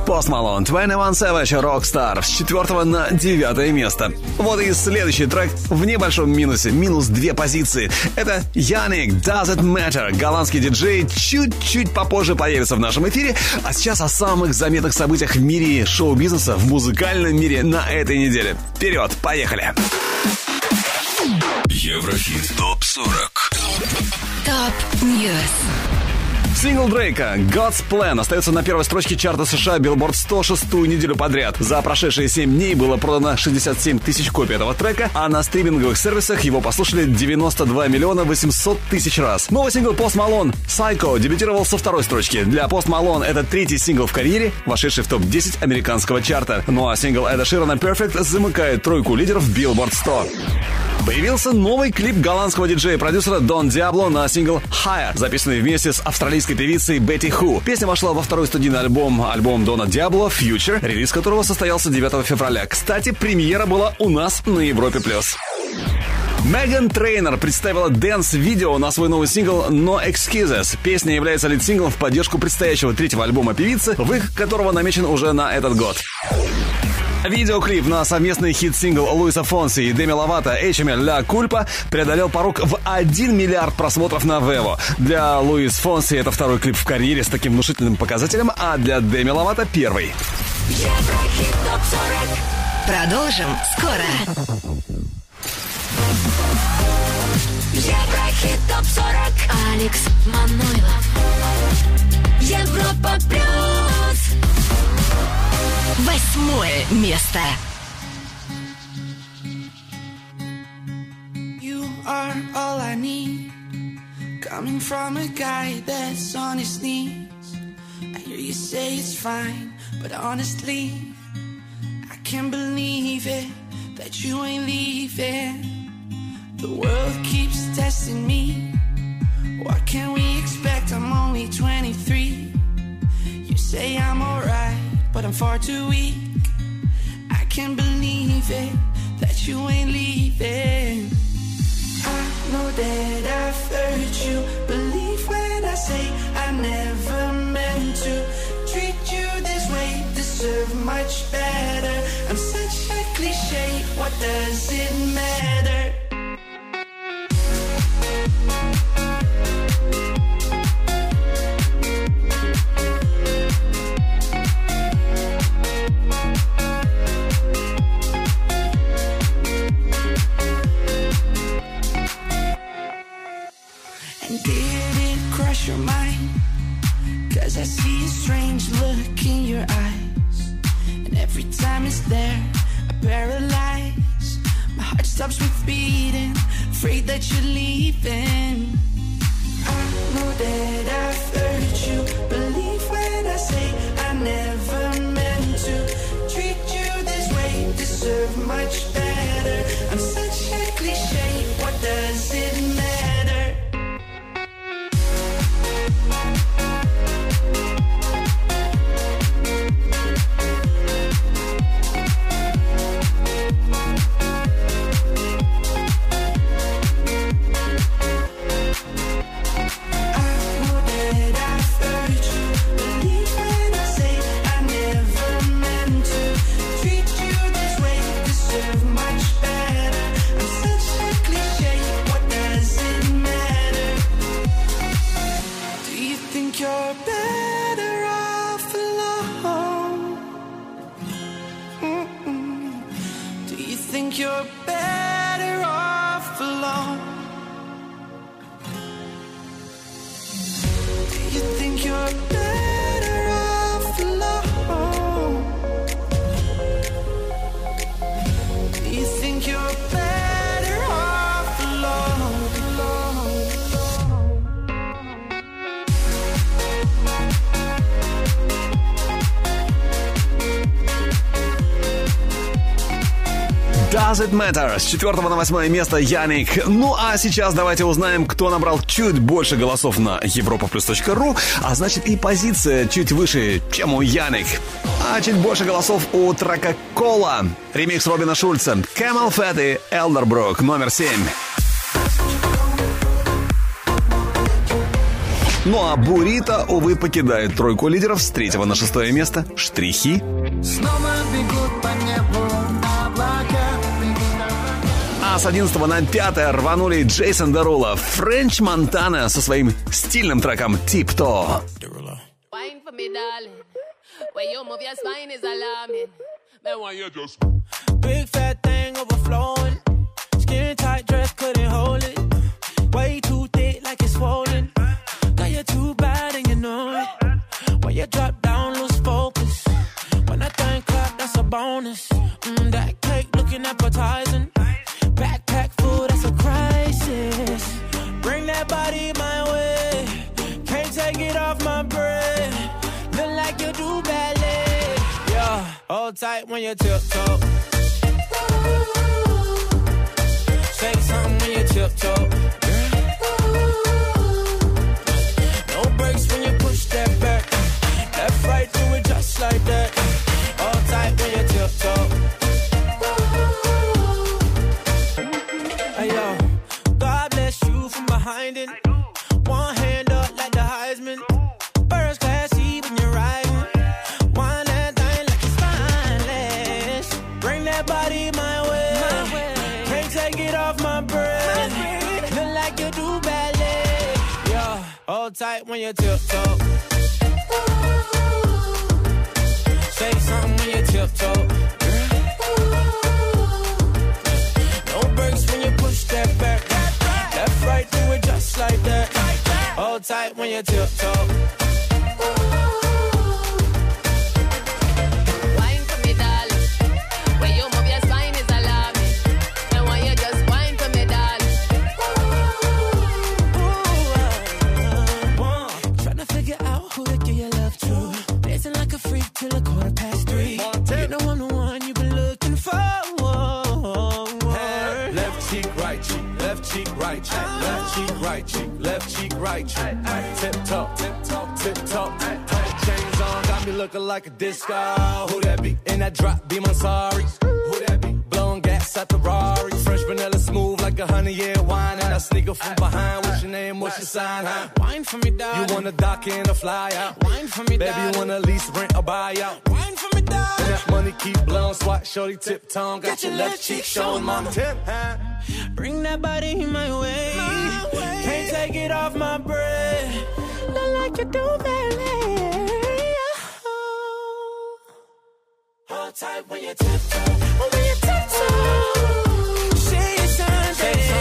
Post Malone, 21 Savage, Rockstar. С четвертого на девятое место. Вот и следующий трек в небольшом минусе. Минус две позиции. Это Janieck Does It Matter. Голландский диджей чуть-чуть попозже появится в нашем эфире. А сейчас о самых заметных событиях в мире шоу-бизнеса, в музыкальном мире на этой неделе. Вперед, поехали! Еврохит ТОП-40 Top News. Сингл Дрейка «God's Plan» остается на первой строчке чарта США Billboard 100 6 неделю подряд. За прошедшие 7 дней было продано 67 тысяч копий этого трека, а на стриминговых сервисах его послушали 92 миллиона 800 тысяч раз. Новый сингл Post Malone «Psycho» дебютировал со второй строчки. Для Post Malone это третий сингл в карьере, вошедший в топ-10 американского чарта. Ну а сингл Эда Ширана «Perfect» замыкает тройку лидеров Billboard 100. Появился новый клип голландского диджея-продюсера Дон Диабло на сингл Higher, записанный вместе с австралийской певицей Betty Who. Песня вошла во второй студийный альбом, альбом Дона Диабло Future, релиз которого состоялся 9 февраля. Кстати, премьера была у нас на Европе Плюс. Меган Трейнер представила dance-видео на свой новый сингл No Excuses. Песня является лид-синглом в поддержку предстоящего третьего альбома певицы, выход которого намечен уже на этот год. Видеоклип на совместный хит-сингл Луиса Фонси и Деми Ловато «Échame la Culpa» преодолел порог в 1 миллиард просмотров на Vevo. Для Луис Фонси это второй клип в карьере с таким внушительным показателем, а для Деми Ловато первый. Продолжим скоро. Еврохит ТОП-40 Алекс Манойлов Европа Плюс Восьмое место. You are all I need. Coming from a guy that's on his knees. I hear you say it's fine, but honestly, I can't believe it that you ain't leaving. The world keeps testing me. I'm far too weak. I can't believe it that you ain't leaving. I know that I've hurt you. Believe when I say I never meant to treat you this way. Deserve much better. I'm such a cliche. What does it matter? It's there, I paralyze. My heart stops with beating, afraid that you're leaving. I know that I've hurt you. Believe when I say I never meant to treat you this way. Deserve much better. I'm such a cliche. What does it It Matter? С четвертого на восьмое место Яник. Ну а сейчас давайте узнаем, кто набрал чуть больше голосов на europaplus.ru, а значит и позиция чуть выше, чем у Яник. А чуть больше голосов у трека Кола. Ремикс Робина Шульца. Camel Fat и Elderbrook номер семь. Ну а Бурита, увы, покидает тройку лидеров с третьего на шестое место. Штрихи. Снова с 11 на 5 рванули Джейсон Дерула, Френч Монтана со своим стильным треком you why you Big fat thing overflowing. Skin tight dress couldn't hold it. Way too thick like it's swollen. Girl, you're too bad and you body when you tiptoe. Say something when you tiptoe. Hold when you tiptoe. Say something when you tiptoe. No brakes when you push that back. Left, right, do it just like that. Hold tight when you tiptoe. Like disco. Who that be? In that drop, be my sorry. Who that be? Blowing gas at the Rari. Fresh vanilla smooth like a honey year wine. And I sneak up from behind. What's your name? What's your sign? Huh? Wine for me, darling. You wanna dock in a fly out? Wine for me, Baby, you wanna lease, rent, or buy out? Wine for me. And that money keep blowing, swat, shorty, tip tongue. Got, your left cheek showing, mama. Tip, huh? Bring that body in my way. Can't take it off my brain. Look like you do ballet. Tight when you tiptoe. When you tiptoe.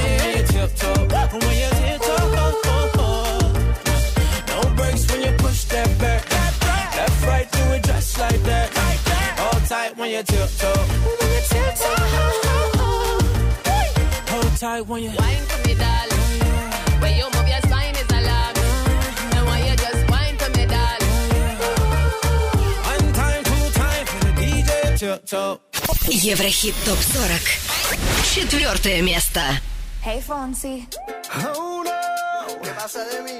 When you tiptoe. When you tiptoe. No brakes when you push that back. Left, right, do it just like that. Tight when you tiptoe. When you tiptoe. Hold tight when you Wine for me, darling. Еврохит ТОП-40. Четвертое место. Hey, Fonsi. Oh no, ¿qué pasa de mí?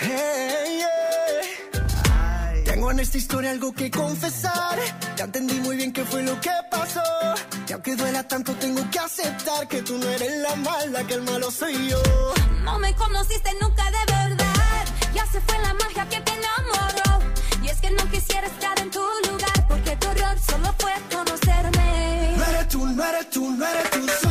Hey, yeah. Tengo en esta historia algo que confesar. Ya entendí muy bien qué fue lo que pasó. Y aunque duela tanto, tengo que aceptar que tú no eres la mala, que el malo soy yo. No me conociste nunca de verdad. Ya se fue la magia que te enamoró. Que no quisiera estar en tu lugar. Porque tu error solo fue conocerme. No eres tú, no eres tú, no eres tú,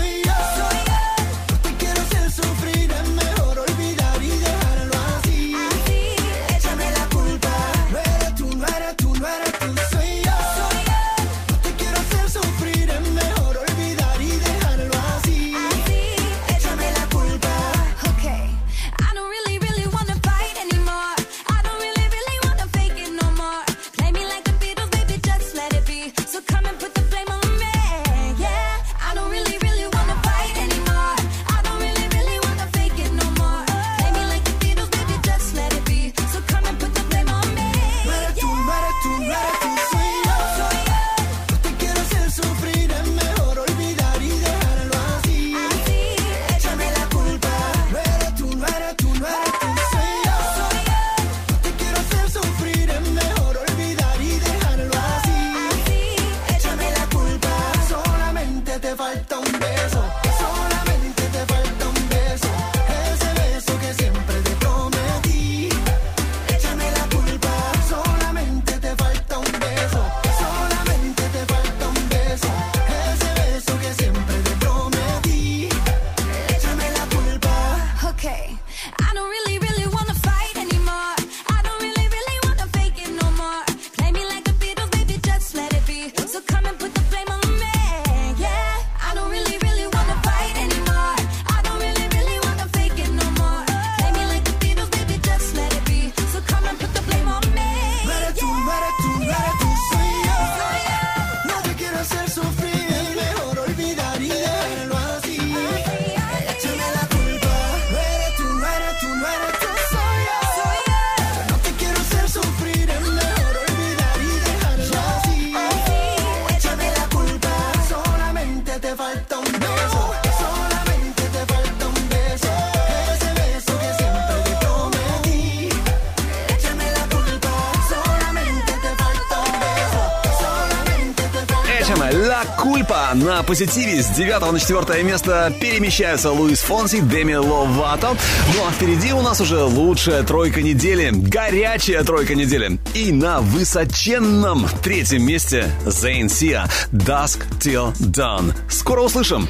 На позитиве с 9 на 4 место перемещаются Луис Фонси, Деми Ловато. Ну а впереди у нас уже лучшая тройка недели, горячая тройка недели. И на высоченном третьем месте Зейн Сия, Dusk Till Dawn. Скоро услышим.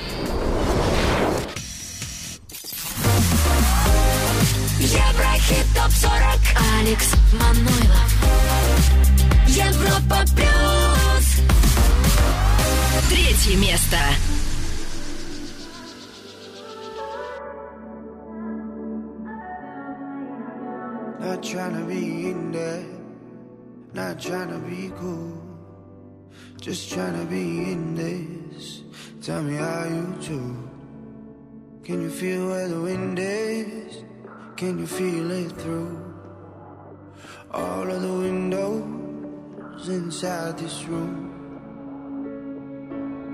Еврохит ТОП-40 Алекс Манойлов Европа Плюс Третье место Not trying to be in there, not trying to be cool. Just trying to be in this. Tell me how you do. Can you feel where the wind is? Can you feel it through all of the windows inside this room?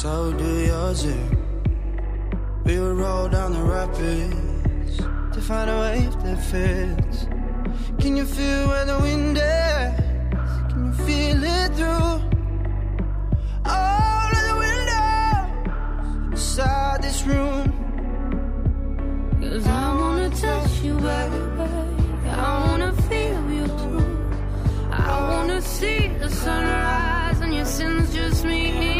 so do yours. eh? We would roll down the rapids to find a wave that fits. Can you feel where the wind is? Can you feel it through all of the windows inside this room? Cause I wanna touch you, baby. I wanna feel you too. I wanna see the sunrise and your sins, just me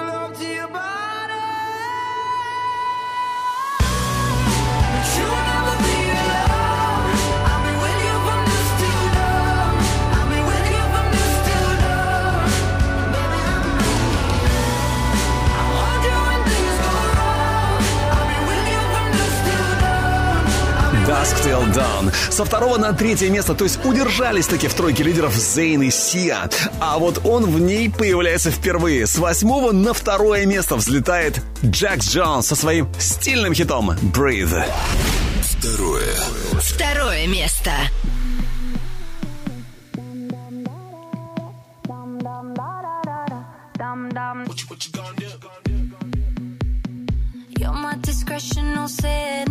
Dusk Till Dawn. Со второго на третье место, то есть удержались таки в тройке лидеров Зейн и Сия. А вот он в ней появляется впервые. С восьмого на второе место взлетает Джекс Джонс со своим стильным хитом Breathe. Второе. Второе место You're my discretion, no sin.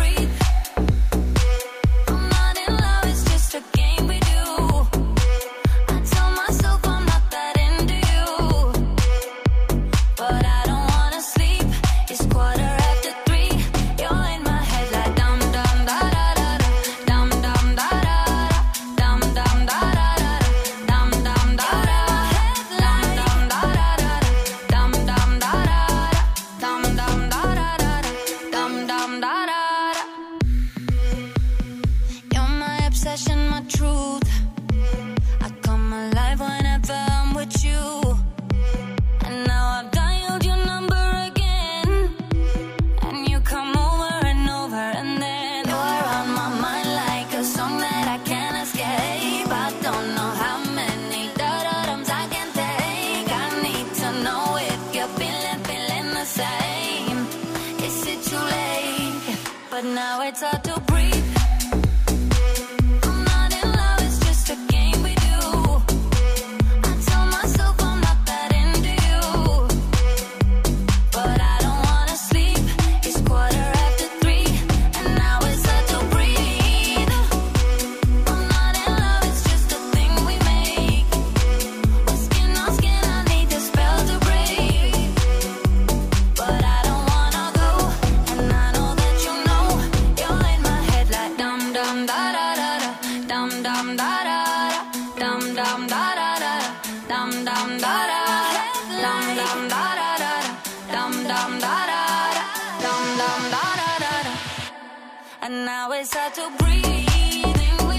To breathe.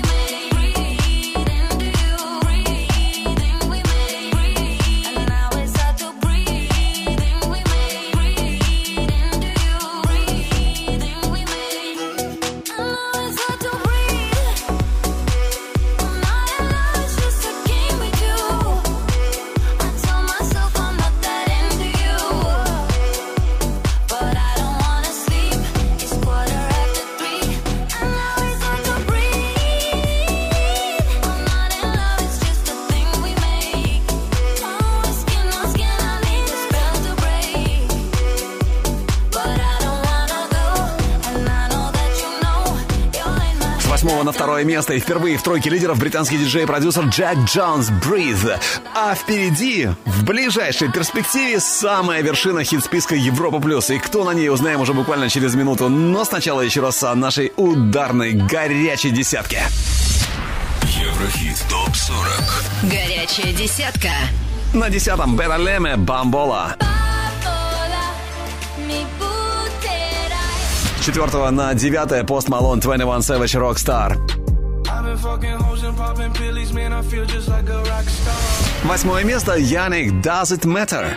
My С восьмого на второе место и впервые в тройке лидеров британский диджей-продюсер Джек Джонс «Breathe». А впереди, в ближайшей перспективе, самая вершина хит-списка Европа+. плюс. И кто на ней, узнаем уже буквально через минуту. Но сначала еще раз о нашей ударной горячей десятке. Еврохит ТОП-40 Горячая десятка. На десятом Бена Леме «Бамбола». mi четвертого на девятое Пост Малон 21 Savage Rockstar. Восьмое место Яник Does It Matter.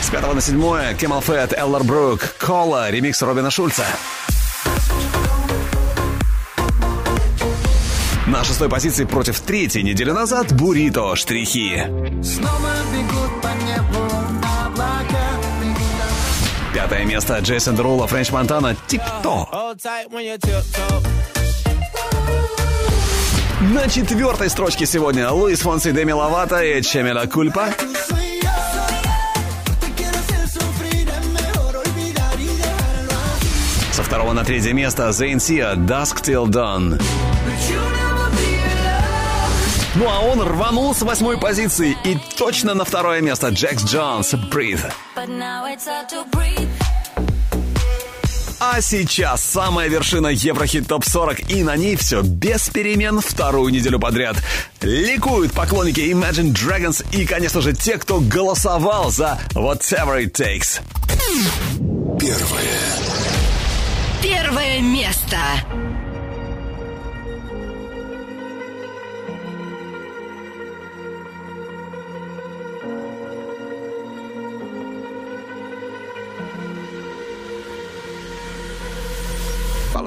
С пятого на седьмое Кемал Фэт, Эллар Брук, Кола, ремикс Робина Шульца. На шестой позиции против третьей недели назад Бурито, штрихи. Снова бегут по небу. Пятое место Джейсон Дерула, Френч Монтана, Тип-То. На четвертой строчке сегодня Луис Фонси, Деми Ловато и Чемела Кульпа. Со второго на третье место Зейн Сия, Dusk Till Dawn. Ну а он рванул с восьмой позиции и точно на второе место Джекс Джонс, Breathe. А сейчас самая вершина Еврохит ТОП 40 и на ней все без перемен вторую неделю подряд. Ликуют поклонники Imagine Dragons и, конечно же, те, кто голосовал за Whatever It Takes. Первое Первое место.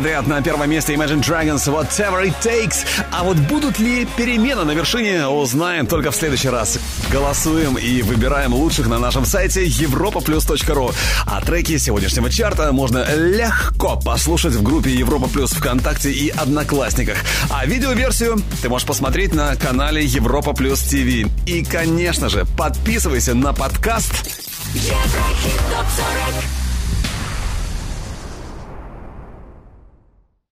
подряд на первом месте Imagine Dragons Whatever It Takes. А вот будут ли перемены на вершине, узнаем только в следующий раз. Голосуем и выбираем лучших на нашем сайте europaplus.ru. А треки сегодняшнего чарта можно легко послушать в группе Европа Плюс ВКонтакте и Одноклассниках. А видеоверсию ты можешь посмотреть на канале Европа Плюс ТВ. И, конечно же, подписывайся на подкаст